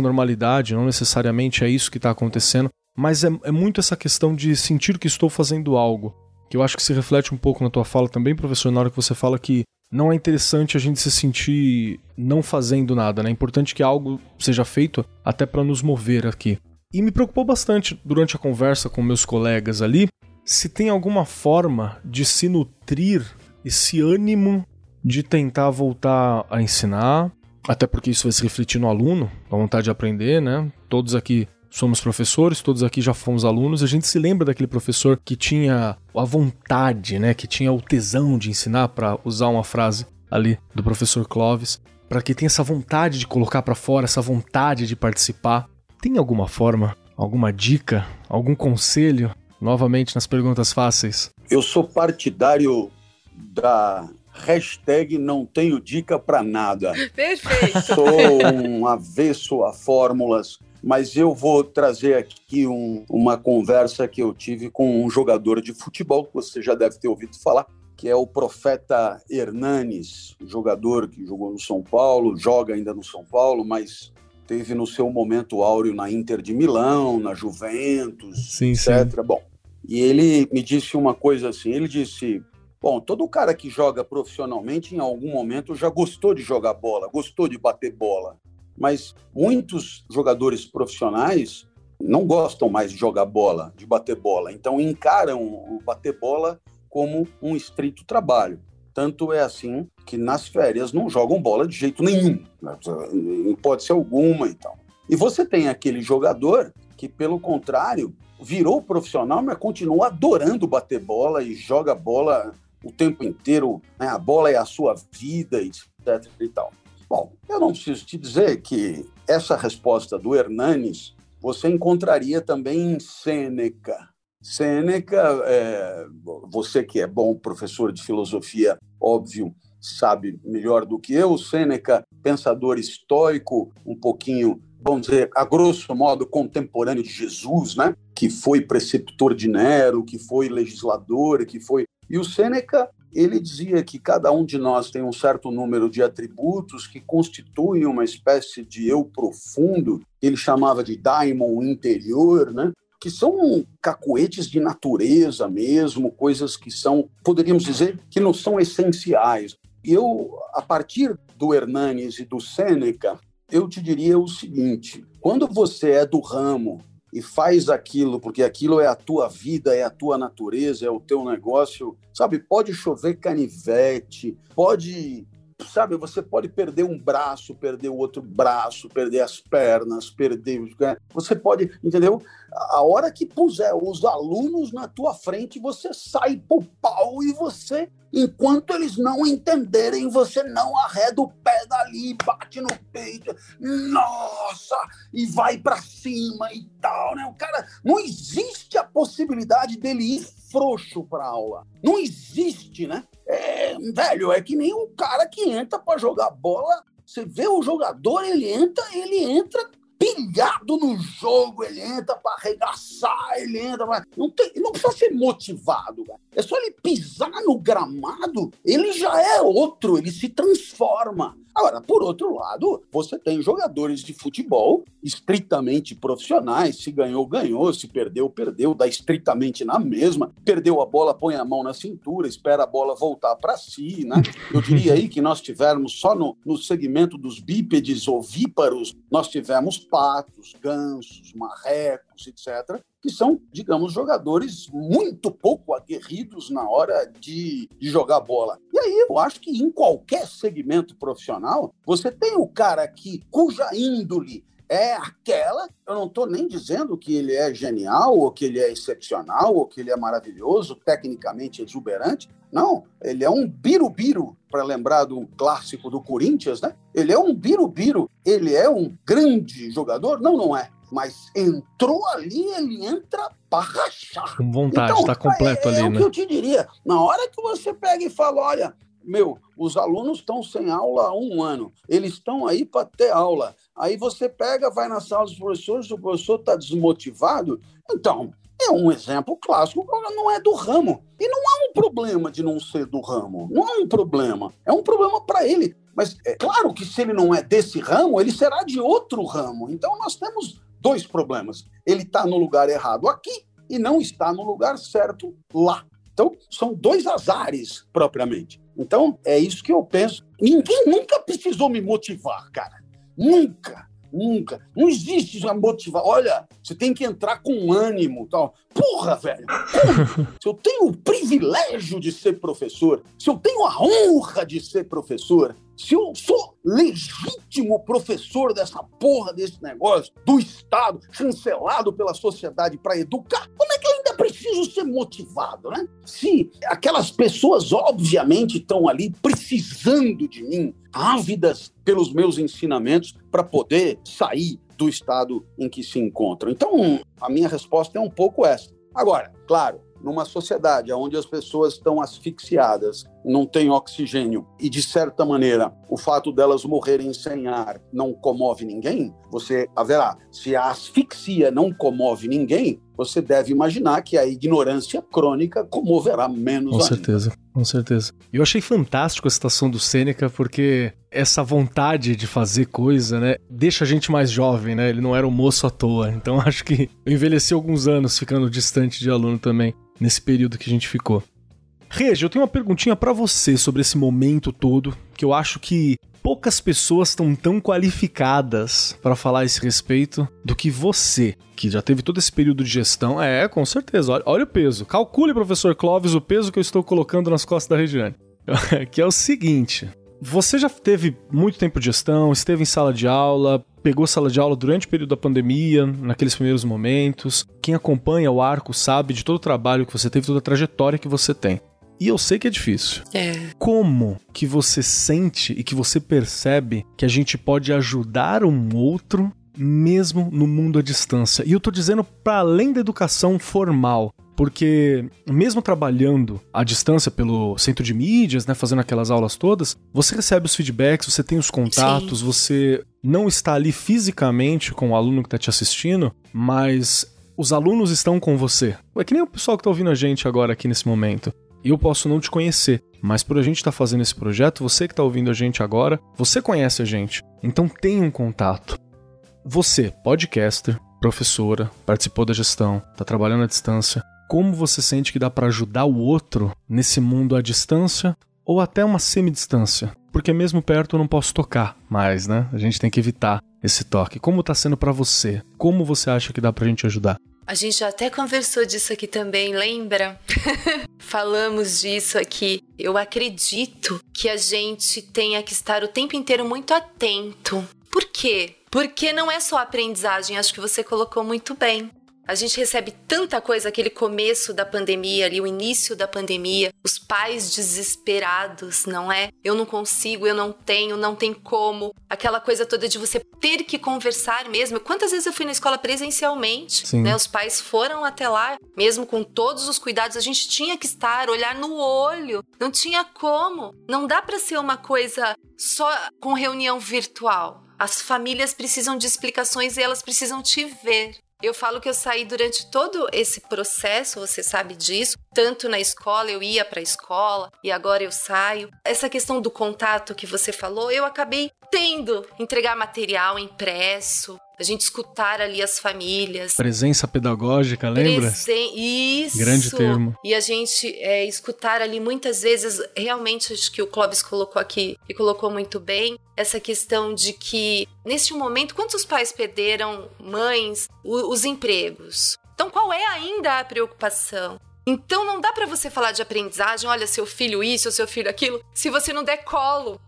normalidade, não necessariamente é isso que está acontecendo, mas é, é, muito essa questão de sentir que estou fazendo algo, que eu acho que se reflete um pouco na tua fala também, professor, na hora que você fala que não é interessante a gente se sentir não fazendo nada, né? É importante que algo seja feito até para nos mover aqui. E me preocupou bastante durante a conversa com meus colegas ali se tem alguma forma de se nutrir esse ânimo de tentar voltar a ensinar, até porque isso vai se refletir no aluno, a vontade de aprender, né? Todos aqui somos professores, todos aqui já fomos alunos, a gente se lembra daquele professor que tinha a vontade, né, que tinha o tesão de ensinar, para usar uma frase ali do professor Clovis, para que tenha essa vontade de colocar para fora, essa vontade de participar. Tem alguma forma, alguma dica, algum conselho? Novamente nas perguntas fáceis. Eu sou partidário da hashtag não tenho dica para nada. Perfeito. Sou um avesso a fórmulas, mas eu vou trazer aqui um, uma conversa que eu tive com um jogador de futebol que você já deve ter ouvido falar, que é o Profeta Hernanes, jogador que jogou no São Paulo, joga ainda no São Paulo, mas teve no seu momento áureo na Inter de Milão, na Juventus, sim, etc. Sim. Bom, e ele me disse uma coisa assim, ele disse, bom, todo cara que joga profissionalmente em algum momento já gostou de jogar bola, gostou de bater bola, mas muitos jogadores profissionais não gostam mais de jogar bola, de bater bola, então encaram o bater bola como um estrito trabalho. Tanto é assim que nas férias não jogam bola de jeito nenhum, né? hipótese alguma então. E você tem aquele jogador que, pelo contrário, virou profissional, mas continua adorando bater bola e joga bola o tempo inteiro, né? a bola é a sua vida, etc. e tal. Bom, eu não preciso te dizer que essa resposta do Hernanes você encontraria também em Sêneca, Sêneca, é, você que é bom professor de filosofia, óbvio, sabe melhor do que eu. Sêneca, pensador estoico, um pouquinho, vamos dizer, a grosso modo, contemporâneo de Jesus, né? que foi preceptor de Nero, que foi legislador, que foi. E o Sêneca, ele dizia que cada um de nós tem um certo número de atributos que constituem uma espécie de eu profundo, ele chamava de daimon interior, né? Que são cacoetes de natureza mesmo, coisas que são, poderíamos dizer, que não são essenciais. Eu, a partir do Hernanes e do Sêneca, eu te diria o seguinte: quando você é do ramo e faz aquilo, porque aquilo é a tua vida, é a tua natureza, é o teu negócio, sabe? Pode chover canivete, pode sabe, você pode perder um braço, perder o outro braço, perder as pernas, perder. Né? Você pode, entendeu? A hora que puser os alunos na tua frente, você sai pro pau e você, enquanto eles não entenderem, você não arreda o pé dali, bate no peito, nossa, e vai para cima e tal, né? O cara, não existe a possibilidade dele ir frouxo para aula. Não existe, né? Velho, é que nem um cara que entra para jogar bola. Você vê o jogador, ele entra, ele entra pilhado no jogo, ele entra para arregaçar, ele entra pra... não, tem, não precisa ser motivado, é só ele pisar no gramado, ele já é outro, ele se transforma. Agora, por outro lado, você tem jogadores de futebol estritamente profissionais, se ganhou, ganhou, se perdeu, perdeu, dá estritamente na mesma, perdeu a bola, põe a mão na cintura, espera a bola voltar para si, né? Eu diria aí que nós tivemos só no, no segmento dos bípedes ovíparos, nós tivemos patos, gansos, marrecos, etc., que são, digamos, jogadores muito pouco aguerridos na hora de, de, jogar bola. E aí eu acho que em qualquer segmento profissional, você tem o cara que, cuja índole é aquela. Eu não estou nem dizendo que ele é genial, ou que ele é excepcional, ou que ele é maravilhoso, tecnicamente exuberante. Não, ele é um birubiru, para lembrar do clássico do Corinthians, né? Ele é um birubiru, ele é um grande jogador? Não, não é mas entrou ali, ele entra para rachar. Com vontade, está então, completo é, ali, é né? É o que eu te diria. Na hora que você pega e fala, olha, meu, os alunos estão sem aula há um ano, eles estão aí para ter aula. Aí você pega, vai na sala dos professores, o professor está desmotivado. Então, é um exemplo clássico, não é do ramo. E não há um problema de não ser do ramo. Não há um problema. É um problema para ele. Mas é claro que se ele não é desse ramo, ele será de outro ramo. Então nós temos dois problemas. Ele está no lugar errado aqui e não está no lugar certo lá. Então, são dois azares, propriamente. Então, é isso que eu penso. Ninguém nunca precisou me motivar, cara. Nunca, nunca. Não existe já motivar. Olha, você tem que entrar com ânimo tal. Porra, velho. Se eu tenho o privilégio de ser professor, se eu tenho a honra de ser professor, se eu sou legítimo professor dessa porra desse negócio, do Estado, chancelado pela sociedade para educar, como é que eu ainda preciso ser motivado, né? Se aquelas pessoas, obviamente, estão ali precisando de mim, ávidas pelos meus ensinamentos para poder sair do estado em que se encontram. Então, a minha resposta é um pouco essa. Agora, claro, numa sociedade onde as pessoas estão asfixiadas não têm oxigênio e, de certa maneira, o fato delas morrerem sem ar não comove ninguém, você haverá. Se a asfixia não comove ninguém, você deve imaginar que a ignorância crônica comoverá menos Com ainda. certeza, com certeza. Eu achei fantástico a citação do Sêneca, porque essa vontade de fazer coisa, né, deixa a gente mais jovem, né? Ele não era um moço à toa. Então acho que eu envelheci alguns anos ficando distante de aluno também, nesse período que a gente ficou. Regi, eu tenho uma perguntinha para você sobre esse momento todo, que eu acho que poucas pessoas estão tão qualificadas para falar a esse respeito do que você, que já teve todo esse período de gestão. É, com certeza. Olha, olha o peso. Calcule, professor Clóvis, o peso que eu estou colocando nas costas da Regiane. que é o seguinte: você já teve muito tempo de gestão, esteve em sala de aula, pegou sala de aula durante o período da pandemia, naqueles primeiros momentos. Quem acompanha o arco sabe de todo o trabalho que você teve, toda a trajetória que você tem. E eu sei que é difícil. É. Como que você sente e que você percebe que a gente pode ajudar um outro mesmo no mundo à distância? E eu tô dizendo para além da educação formal, porque mesmo trabalhando à distância pelo centro de mídias, né, fazendo aquelas aulas todas, você recebe os feedbacks, você tem os contatos, Sim. você não está ali fisicamente com o aluno que está te assistindo, mas os alunos estão com você. É que nem o pessoal que está ouvindo a gente agora aqui nesse momento eu posso não te conhecer, mas por a gente estar tá fazendo esse projeto, você que está ouvindo a gente agora, você conhece a gente. Então tenha um contato. Você, podcaster, professora, participou da gestão, está trabalhando à distância, como você sente que dá para ajudar o outro nesse mundo à distância ou até uma semidistância? Porque mesmo perto eu não posso tocar mais, né? A gente tem que evitar esse toque. Como está sendo para você? Como você acha que dá pra gente ajudar? A gente já até conversou disso aqui também, lembra? Falamos disso aqui. Eu acredito que a gente tenha que estar o tempo inteiro muito atento. Por quê? Porque não é só aprendizagem, acho que você colocou muito bem. A gente recebe tanta coisa, aquele começo da pandemia ali, o início da pandemia, os pais desesperados, não é? Eu não consigo, eu não tenho, não tem como. Aquela coisa toda de você ter que conversar mesmo. Quantas vezes eu fui na escola presencialmente, Sim. né? Os pais foram até lá, mesmo com todos os cuidados, a gente tinha que estar, olhar no olho. Não tinha como. Não dá para ser uma coisa só com reunião virtual. As famílias precisam de explicações e elas precisam te ver. Eu falo que eu saí durante todo esse processo, você sabe disso, tanto na escola, eu ia para a escola e agora eu saio. Essa questão do contato que você falou, eu acabei tendo entregar material impresso, a gente escutar ali as famílias. Presença pedagógica, lembra? Presen... Isso. Grande termo. E a gente é, escutar ali muitas vezes, realmente acho que o Clóvis colocou aqui e colocou muito bem, essa questão de que, neste momento, quantos pais perderam mães, os empregos? Então, qual é ainda a preocupação? Então não dá para você falar de aprendizagem, olha, seu filho isso, seu filho aquilo, se você não der colo.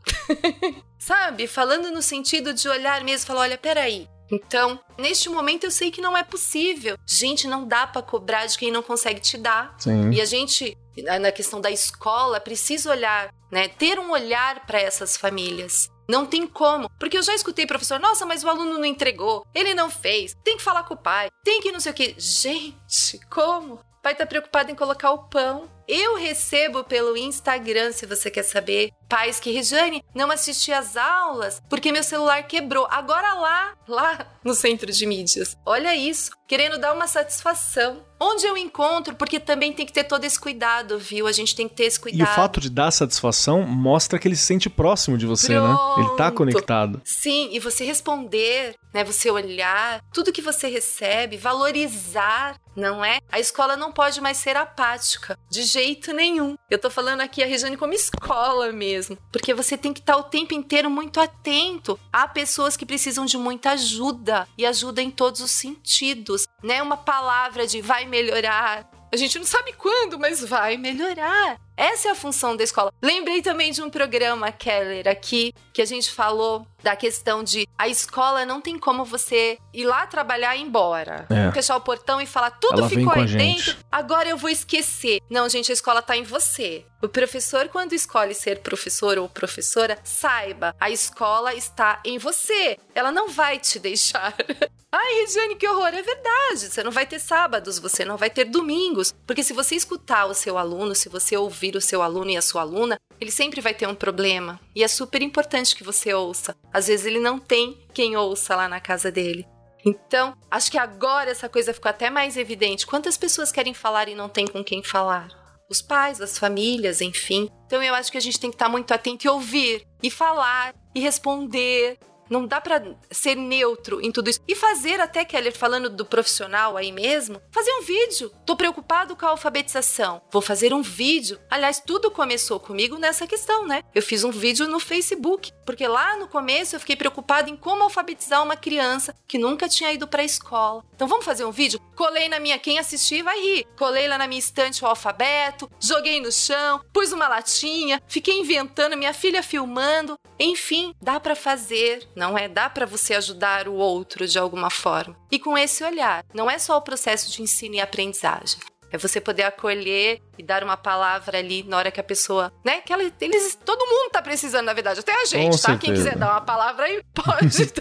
Sabe? Falando no sentido de olhar mesmo, falar, olha, peraí, então, neste momento eu sei que não é possível. Gente, não dá para cobrar de quem não consegue te dar. Sim. E a gente, na questão da escola, precisa olhar, né, ter um olhar para essas famílias. Não tem como. Porque eu já escutei professor, nossa, mas o aluno não entregou, ele não fez, tem que falar com o pai, tem que não sei o quê. Gente, como? O pai tá preocupado em colocar o pão. Eu recebo pelo Instagram, se você quer saber, pais que, Regiane, não assisti às aulas porque meu celular quebrou. Agora lá, lá no centro de mídias. Olha isso, querendo dar uma satisfação. Onde eu encontro, porque também tem que ter todo esse cuidado, viu? A gente tem que ter esse cuidado. E o fato de dar satisfação mostra que ele se sente próximo de você, Pronto. né? Ele tá conectado. Sim, e você responder, né? Você olhar, tudo que você recebe, valorizar, não é? A escola não pode mais ser apática, de jeito nenhum. Eu tô falando aqui a Regiane como escola mesmo, porque você tem que estar o tempo inteiro muito atento. Há pessoas que precisam de muita ajuda e ajuda em todos os sentidos, né? Uma palavra de vai melhorar, a gente não sabe quando, mas vai melhorar. Essa é a função da escola. Lembrei também de um programa, Keller, aqui, que a gente falou da questão de a escola não tem como você ir lá trabalhar e ir embora. É. Fechar o portão e falar, tudo Ela ficou aí dentro, agora eu vou esquecer. Não, gente, a escola tá em você. O professor, quando escolhe ser professor ou professora, saiba, a escola está em você. Ela não vai te deixar. Ai, Regiane, que horror! É verdade. Você não vai ter sábados, você não vai ter domingos. Porque se você escutar o seu aluno, se você ouvir o seu aluno e a sua aluna, ele sempre vai ter um problema. E é super importante que você ouça. Às vezes ele não tem quem ouça lá na casa dele. Então, acho que agora essa coisa ficou até mais evidente. Quantas pessoas querem falar e não tem com quem falar? Os pais, as famílias, enfim. Então, eu acho que a gente tem que estar muito atento e ouvir, e falar, e responder, não dá para ser neutro em tudo isso. E fazer, até Keller, falando do profissional aí mesmo, fazer um vídeo. Tô preocupado com a alfabetização. Vou fazer um vídeo. Aliás, tudo começou comigo nessa questão, né? Eu fiz um vídeo no Facebook, porque lá no começo eu fiquei preocupada em como alfabetizar uma criança que nunca tinha ido para a escola. Então vamos fazer um vídeo? Colei na minha, quem assistir vai rir. Colei lá na minha estante o alfabeto, joguei no chão, pus uma latinha, fiquei inventando, minha filha filmando. Enfim, dá para fazer não é? Dá para você ajudar o outro de alguma forma. E com esse olhar, não é só o processo de ensino e aprendizagem. É você poder acolher e dar uma palavra ali na hora que a pessoa, né? Que ela, eles, todo mundo tá precisando, na verdade, até a gente, com tá? Certeza. Quem quiser dar uma palavra aí, pode.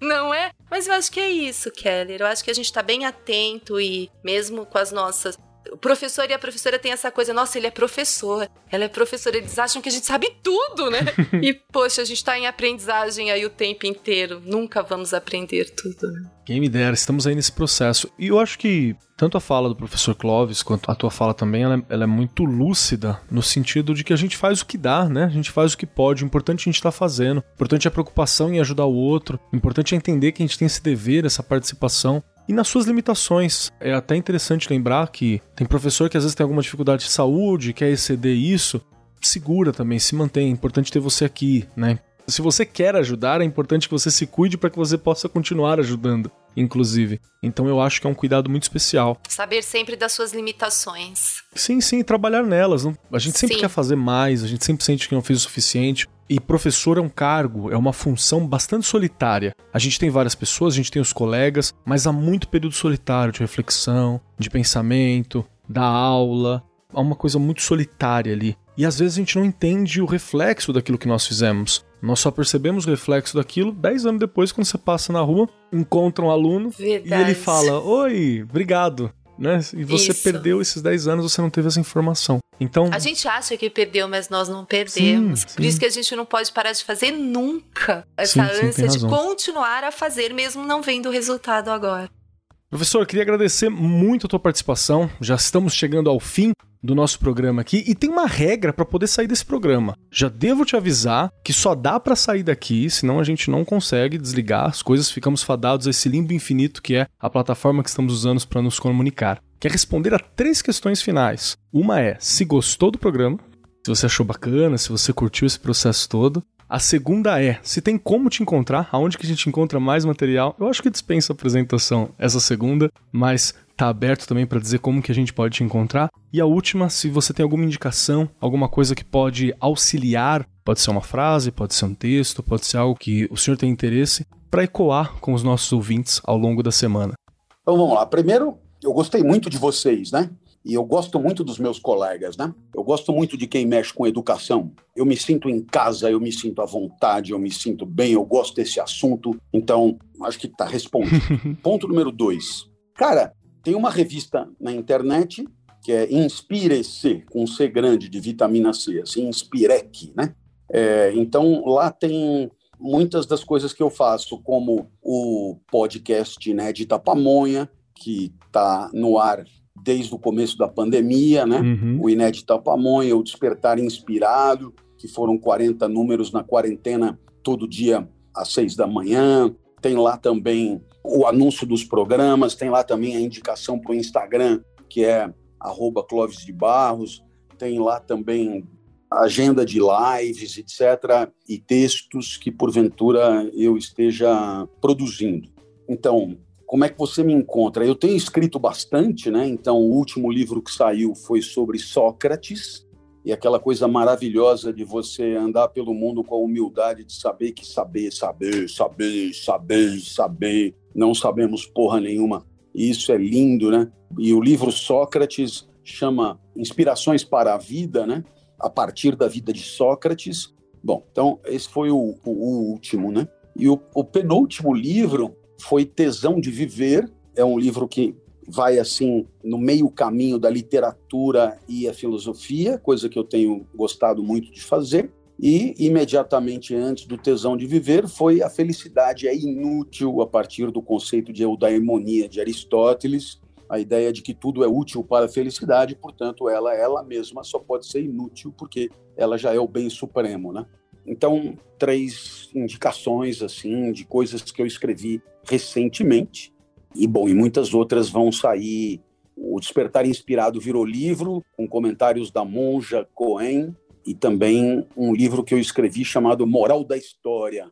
não é? Mas eu acho que é isso, Keller. Eu acho que a gente tá bem atento e mesmo com as nossas o professor e a professora têm essa coisa, nossa, ele é professor, ela é professora, eles acham que a gente sabe tudo, né? e, poxa, a gente tá em aprendizagem aí o tempo inteiro, nunca vamos aprender tudo. Né? Quem me dera, estamos aí nesse processo. E eu acho que tanto a fala do professor Clóvis quanto a tua fala também, ela, é, ela, é muito lúcida no sentido de que a gente faz o que dá, né? A gente faz o que pode. O importante é a gente tá fazendo. O importante é a preocupação em ajudar o outro. O importante é entender que a gente tem esse dever, essa participação e nas suas limitações. É até interessante lembrar que tem professor que às vezes tem alguma dificuldade de saúde, quer exceder isso, segura também, se mantém. É importante ter você aqui, né? Se você quer ajudar, é importante que você se cuide para que você possa continuar ajudando, inclusive. Então eu acho que é um cuidado muito especial. Saber sempre das suas limitações. Sim, sim, trabalhar nelas. A gente sempre sim. quer fazer mais, a gente sempre sente que não fez o suficiente. E professor é um cargo, é uma função bastante solitária. A gente tem várias pessoas, a gente tem os colegas, mas há muito período solitário de reflexão, de pensamento, da aula. Há uma coisa muito solitária ali. E às vezes a gente não entende o reflexo daquilo que nós fizemos. Nós só percebemos o reflexo daquilo 10 anos depois, quando você passa na rua, encontra um aluno Verdade. e ele fala: Oi, obrigado né? E você Isso. perdeu esses 10 anos, você não teve essa informação. Então. A gente acha que perdeu, mas nós não perdemos. Sim, Por sim. isso que a gente não pode parar de fazer nunca essa sim, ânsia de continuar a fazer, mesmo não vendo o resultado agora. Professor, queria agradecer muito a tua participação. Já estamos chegando ao fim do nosso programa aqui e tem uma regra para poder sair desse programa. Já devo te avisar que só dá para sair daqui, senão a gente não consegue desligar as coisas, ficamos fadados a esse limbo infinito que é a plataforma que estamos usando para nos comunicar. Quer responder a três questões finais. Uma é se gostou do programa, se você achou bacana, se você curtiu esse processo todo. A segunda é, se tem como te encontrar, aonde que a gente encontra mais material. Eu acho que dispensa apresentação essa segunda, mas tá aberto também para dizer como que a gente pode te encontrar. E a última, se você tem alguma indicação, alguma coisa que pode auxiliar, pode ser uma frase, pode ser um texto, pode ser algo que o senhor tem interesse, para ecoar com os nossos ouvintes ao longo da semana. Então vamos lá. Primeiro, eu gostei muito de vocês, né? E eu gosto muito dos meus colegas, né? Eu gosto muito de quem mexe com educação. Eu me sinto em casa, eu me sinto à vontade, eu me sinto bem, eu gosto desse assunto. Então, acho que está respondido. Ponto número dois. Cara, tem uma revista na internet que é Inspire-se, com C grande, de vitamina C, assim, Inspirec, né? É, então, lá tem muitas das coisas que eu faço, como o podcast né, de Pamonha, que está no ar desde o começo da pandemia, né? Uhum. O Inédito Pamonha, o Despertar Inspirado, que foram 40 números na quarentena, todo dia às seis da manhã. Tem lá também o anúncio dos programas, tem lá também a indicação para o Instagram, que é arroba Clóvis de Barros. Tem lá também agenda de lives, etc., e textos que, porventura, eu esteja produzindo. Então, como é que você me encontra? Eu tenho escrito bastante, né? Então, o último livro que saiu foi sobre Sócrates e aquela coisa maravilhosa de você andar pelo mundo com a humildade de saber que saber, saber, saber, saber, saber, não sabemos porra nenhuma. E isso é lindo, né? E o livro Sócrates chama Inspirações para a Vida, né? A partir da vida de Sócrates. Bom, então esse foi o, o, o último, né? E o, o penúltimo livro foi Tesão de Viver. É um livro que vai assim no meio caminho da literatura e a filosofia, coisa que eu tenho gostado muito de fazer. E imediatamente antes do tesão de viver foi a felicidade é inútil a partir do conceito de eudaimonia de Aristóteles, a ideia de que tudo é útil para a felicidade, portanto ela ela mesma só pode ser inútil porque ela já é o bem supremo, né? Então, três indicações assim de coisas que eu escrevi recentemente e bom, e muitas outras vão sair. O Despertar Inspirado virou livro, com comentários da monja Cohen, e também um livro que eu escrevi chamado Moral da História,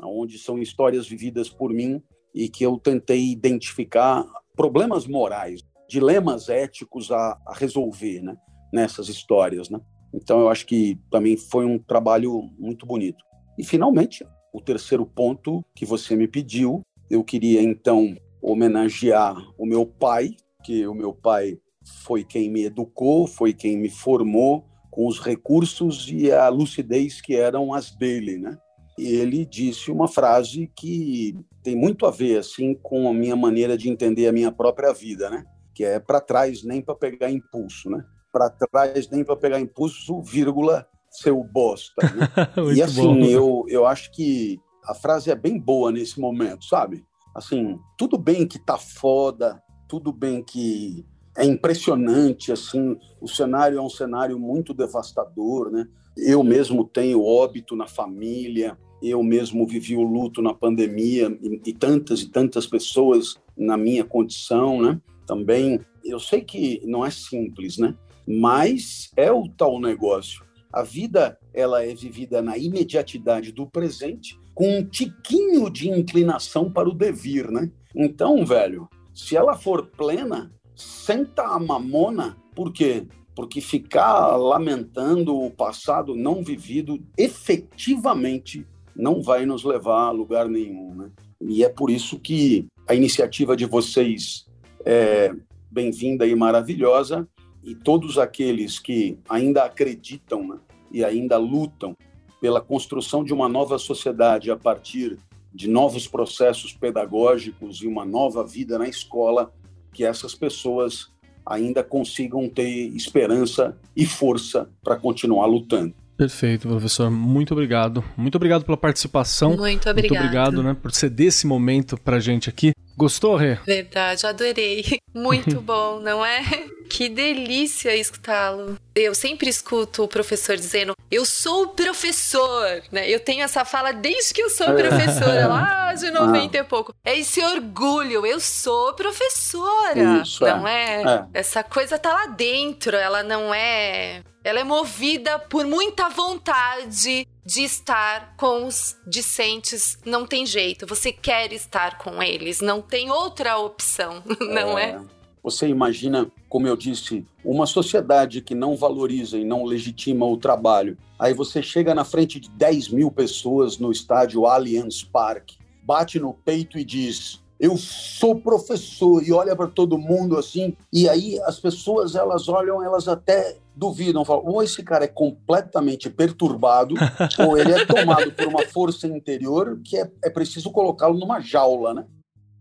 onde são histórias vividas por mim e que eu tentei identificar problemas morais, dilemas éticos a, a resolver né, nessas histórias. Né? Então, eu acho que também foi um trabalho muito bonito. E, finalmente, o terceiro ponto que você me pediu, eu queria então homenagear o meu pai, que o meu pai foi quem me educou, foi quem me formou com os recursos e a lucidez que eram as dele, né? E ele disse uma frase que tem muito a ver assim com a minha maneira de entender a minha própria vida, né? Que é para trás nem para pegar impulso, né? Para trás nem para pegar impulso, vírgula, seu bosta. Né? e assim, bom. eu eu acho que a frase é bem boa nesse momento, sabe? Assim, tudo bem que tá foda, tudo bem que é impressionante, assim, o cenário é um cenário muito devastador, né? Eu mesmo tenho óbito na família, eu mesmo vivi o luto na pandemia e, e tantas e tantas pessoas na minha condição, né? Também, eu sei que não é simples, né? Mas é o tal negócio. A vida, ela é vivida na imediatidade do presente com um tiquinho de inclinação para o devir, né? Então, velho, se ela for plena, senta a mamona, por quê? Porque ficar lamentando o passado não vivido efetivamente não vai nos levar a lugar nenhum, né? E é por isso que a iniciativa de vocês é bem-vinda e maravilhosa, e todos aqueles que ainda acreditam né, e ainda lutam pela construção de uma nova sociedade a partir de novos processos pedagógicos e uma nova vida na escola, que essas pessoas ainda consigam ter esperança e força para continuar lutando. Perfeito, professor. Muito obrigado. Muito obrigado pela participação. Muito obrigado. Muito obrigado, né, por ceder esse momento pra gente aqui. Gostou, Rê? Verdade, adorei. Muito bom, não é? Que delícia escutá-lo. Eu sempre escuto o professor dizendo: Eu sou o professor, né? Eu tenho essa fala desde que eu sou professora, lá de 90 ah. e pouco. É esse orgulho, eu sou professora. Isso, não é. é? Essa coisa tá lá dentro, ela não é. Ela é movida por muita vontade de estar com os discentes. Não tem jeito, você quer estar com eles, não tem outra opção, não é? é? Você imagina, como eu disse, uma sociedade que não valoriza e não legitima o trabalho. Aí você chega na frente de 10 mil pessoas no estádio Allianz Parque, bate no peito e diz: eu sou professor e olha para todo mundo assim e aí as pessoas elas olham elas até duvidam falam ou esse cara é completamente perturbado ou ele é tomado por uma força interior que é, é preciso colocá-lo numa jaula né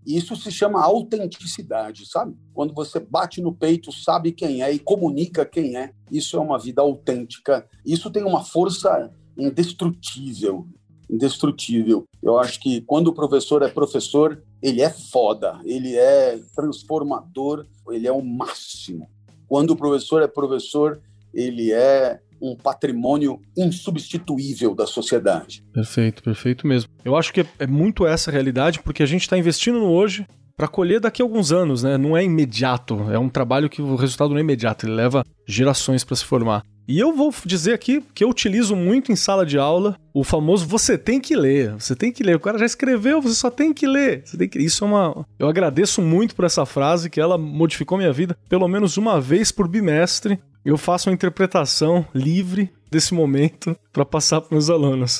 isso se chama autenticidade, sabe? Quando você bate no peito, sabe quem é e comunica quem é. Isso é uma vida autêntica. Isso tem uma força indestrutível. Indestrutível. Eu acho que quando o professor é professor, ele é foda, ele é transformador, ele é o máximo. Quando o professor é professor, ele é um patrimônio insubstituível da sociedade. Perfeito, perfeito mesmo. Eu acho que é muito essa a realidade, porque a gente está investindo no hoje para colher daqui a alguns anos, né? Não é imediato, é um trabalho que o resultado não é imediato, ele leva gerações para se formar. E eu vou dizer aqui que eu utilizo muito em sala de aula o famoso você tem que ler, você tem que ler. O cara já escreveu, você só tem que ler. Tem que... Isso é uma. Eu agradeço muito por essa frase, que ela modificou minha vida pelo menos uma vez por bimestre eu faço uma interpretação livre desse momento para passar para meus alunos.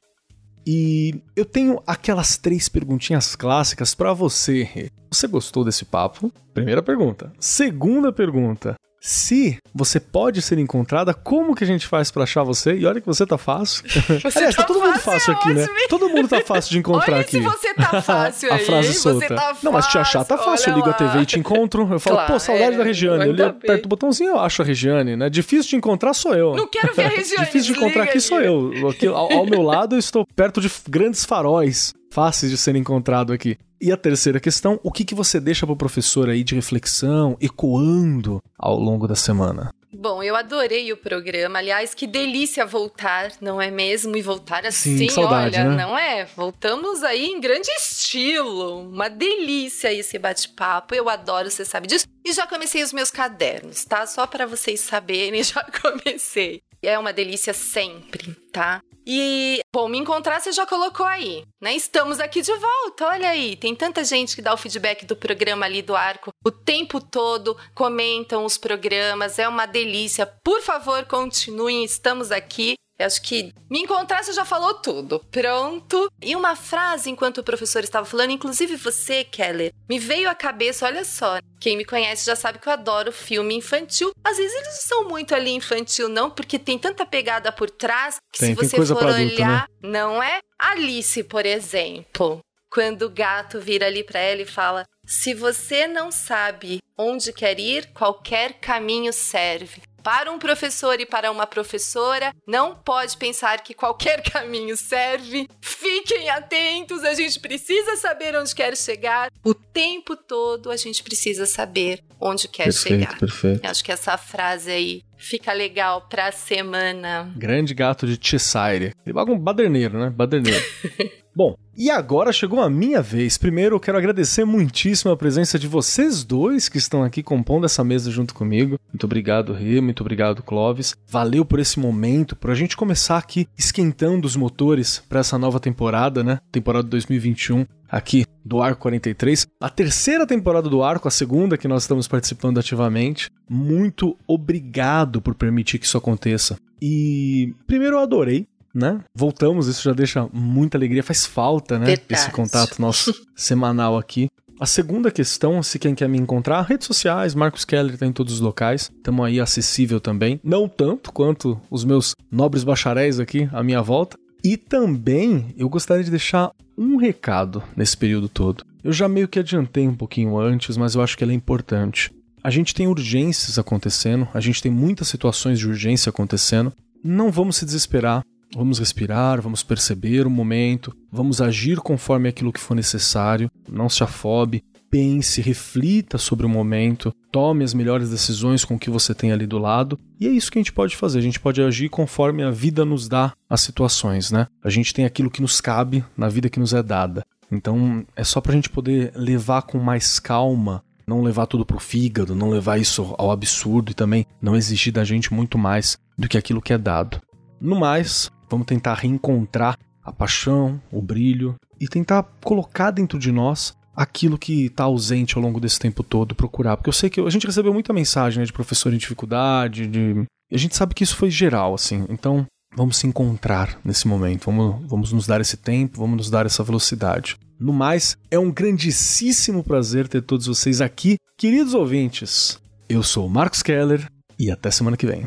e eu tenho aquelas três perguntinhas clássicas para você. Você gostou desse papo? Primeira pergunta. Segunda pergunta. Se você pode ser encontrada, como que a gente faz para achar você? E olha que você tá fácil. Você Aliás, tá, tá todo mundo fácil aqui, né? Todo mundo tá fácil de encontrar olha aqui. se você tá fácil aí. a frase solta. Tá fácil, não, mas te achar tá fácil. Eu ligo a TV e te encontro. Eu falo, claro, pô, saudade é, da Regiane. Eu aperto o botãozinho eu acho a Regiane, né? Difícil de encontrar sou eu. Não quero ver a Regiane. Difícil de encontrar aqui sou eu. Aqui, ao, ao meu lado eu estou perto de grandes faróis fáceis de ser encontrado aqui. E a terceira questão, o que, que você deixa para o professor aí de reflexão, ecoando ao longo da semana? Bom, eu adorei o programa. Aliás, que delícia voltar, não é mesmo? E voltar assim, Sim, saudade, olha, né? não é? Voltamos aí em grande estilo. Uma delícia esse bate-papo. Eu adoro, você sabe disso. E já comecei os meus cadernos, tá? Só para vocês saberem, já comecei. É uma delícia sempre, tá? E, bom, me encontrar você já colocou aí, né? Estamos aqui de volta, olha aí. Tem tanta gente que dá o feedback do programa ali do Arco o tempo todo, comentam os programas, é uma delícia. Por favor, continuem, estamos aqui. Eu acho que me encontrar você já falou tudo. Pronto. E uma frase enquanto o professor estava falando, inclusive você, Keller, me veio à cabeça, olha só. Quem me conhece já sabe que eu adoro filme infantil. Às vezes eles não são muito ali infantil, não, porque tem tanta pegada por trás que tem, se você for olhar, né? não é? Alice, por exemplo. Quando o gato vira ali para ela e fala: Se você não sabe onde quer ir, qualquer caminho serve. Para um professor e para uma professora, não pode pensar que qualquer caminho serve. Fiquem atentos, a gente precisa saber onde quer chegar. O tempo todo a gente precisa saber onde quer perfeito, chegar. Perfeito. Acho que essa frase aí fica legal pra semana. Grande gato de Cheshire. Ele é um baderneiro, né? Baderneiro. Bom, e agora chegou a minha vez. Primeiro, eu quero agradecer muitíssimo a presença de vocês dois que estão aqui compondo essa mesa junto comigo. Muito obrigado, Rê, muito obrigado, Clóvis. Valeu por esse momento, por a gente começar aqui esquentando os motores para essa nova temporada, né? Temporada 2021 aqui do Arco 43, a terceira temporada do Arco, a segunda que nós estamos participando ativamente. Muito obrigado por permitir que isso aconteça. E primeiro eu adorei né? Voltamos, isso já deixa muita alegria, faz falta, né? Verdade. Esse contato nosso semanal aqui. A segunda questão, se quem quer me encontrar, redes sociais, Marcos Keller tá em todos os locais, estamos aí acessível também, não tanto quanto os meus nobres bacharéis aqui à minha volta. E também eu gostaria de deixar um recado nesse período todo. Eu já meio que adiantei um pouquinho antes, mas eu acho que ele é importante. A gente tem urgências acontecendo, a gente tem muitas situações de urgência acontecendo. Não vamos se desesperar, Vamos respirar, vamos perceber o momento, vamos agir conforme aquilo que for necessário, não se afobe, pense, reflita sobre o momento, tome as melhores decisões com o que você tem ali do lado. E é isso que a gente pode fazer. A gente pode agir conforme a vida nos dá as situações, né? A gente tem aquilo que nos cabe na vida que nos é dada. Então é só pra gente poder levar com mais calma, não levar tudo pro fígado, não levar isso ao absurdo e também não exigir da gente muito mais do que aquilo que é dado. No mais, Vamos tentar reencontrar a paixão, o brilho e tentar colocar dentro de nós aquilo que está ausente ao longo desse tempo todo, procurar. Porque eu sei que a gente recebeu muita mensagem né, de professor em dificuldade, de... e a gente sabe que isso foi geral, assim. Então, vamos se encontrar nesse momento, vamos, vamos nos dar esse tempo, vamos nos dar essa velocidade. No mais, é um grandíssimo prazer ter todos vocês aqui. Queridos ouvintes, eu sou o Marcos Keller e até semana que vem.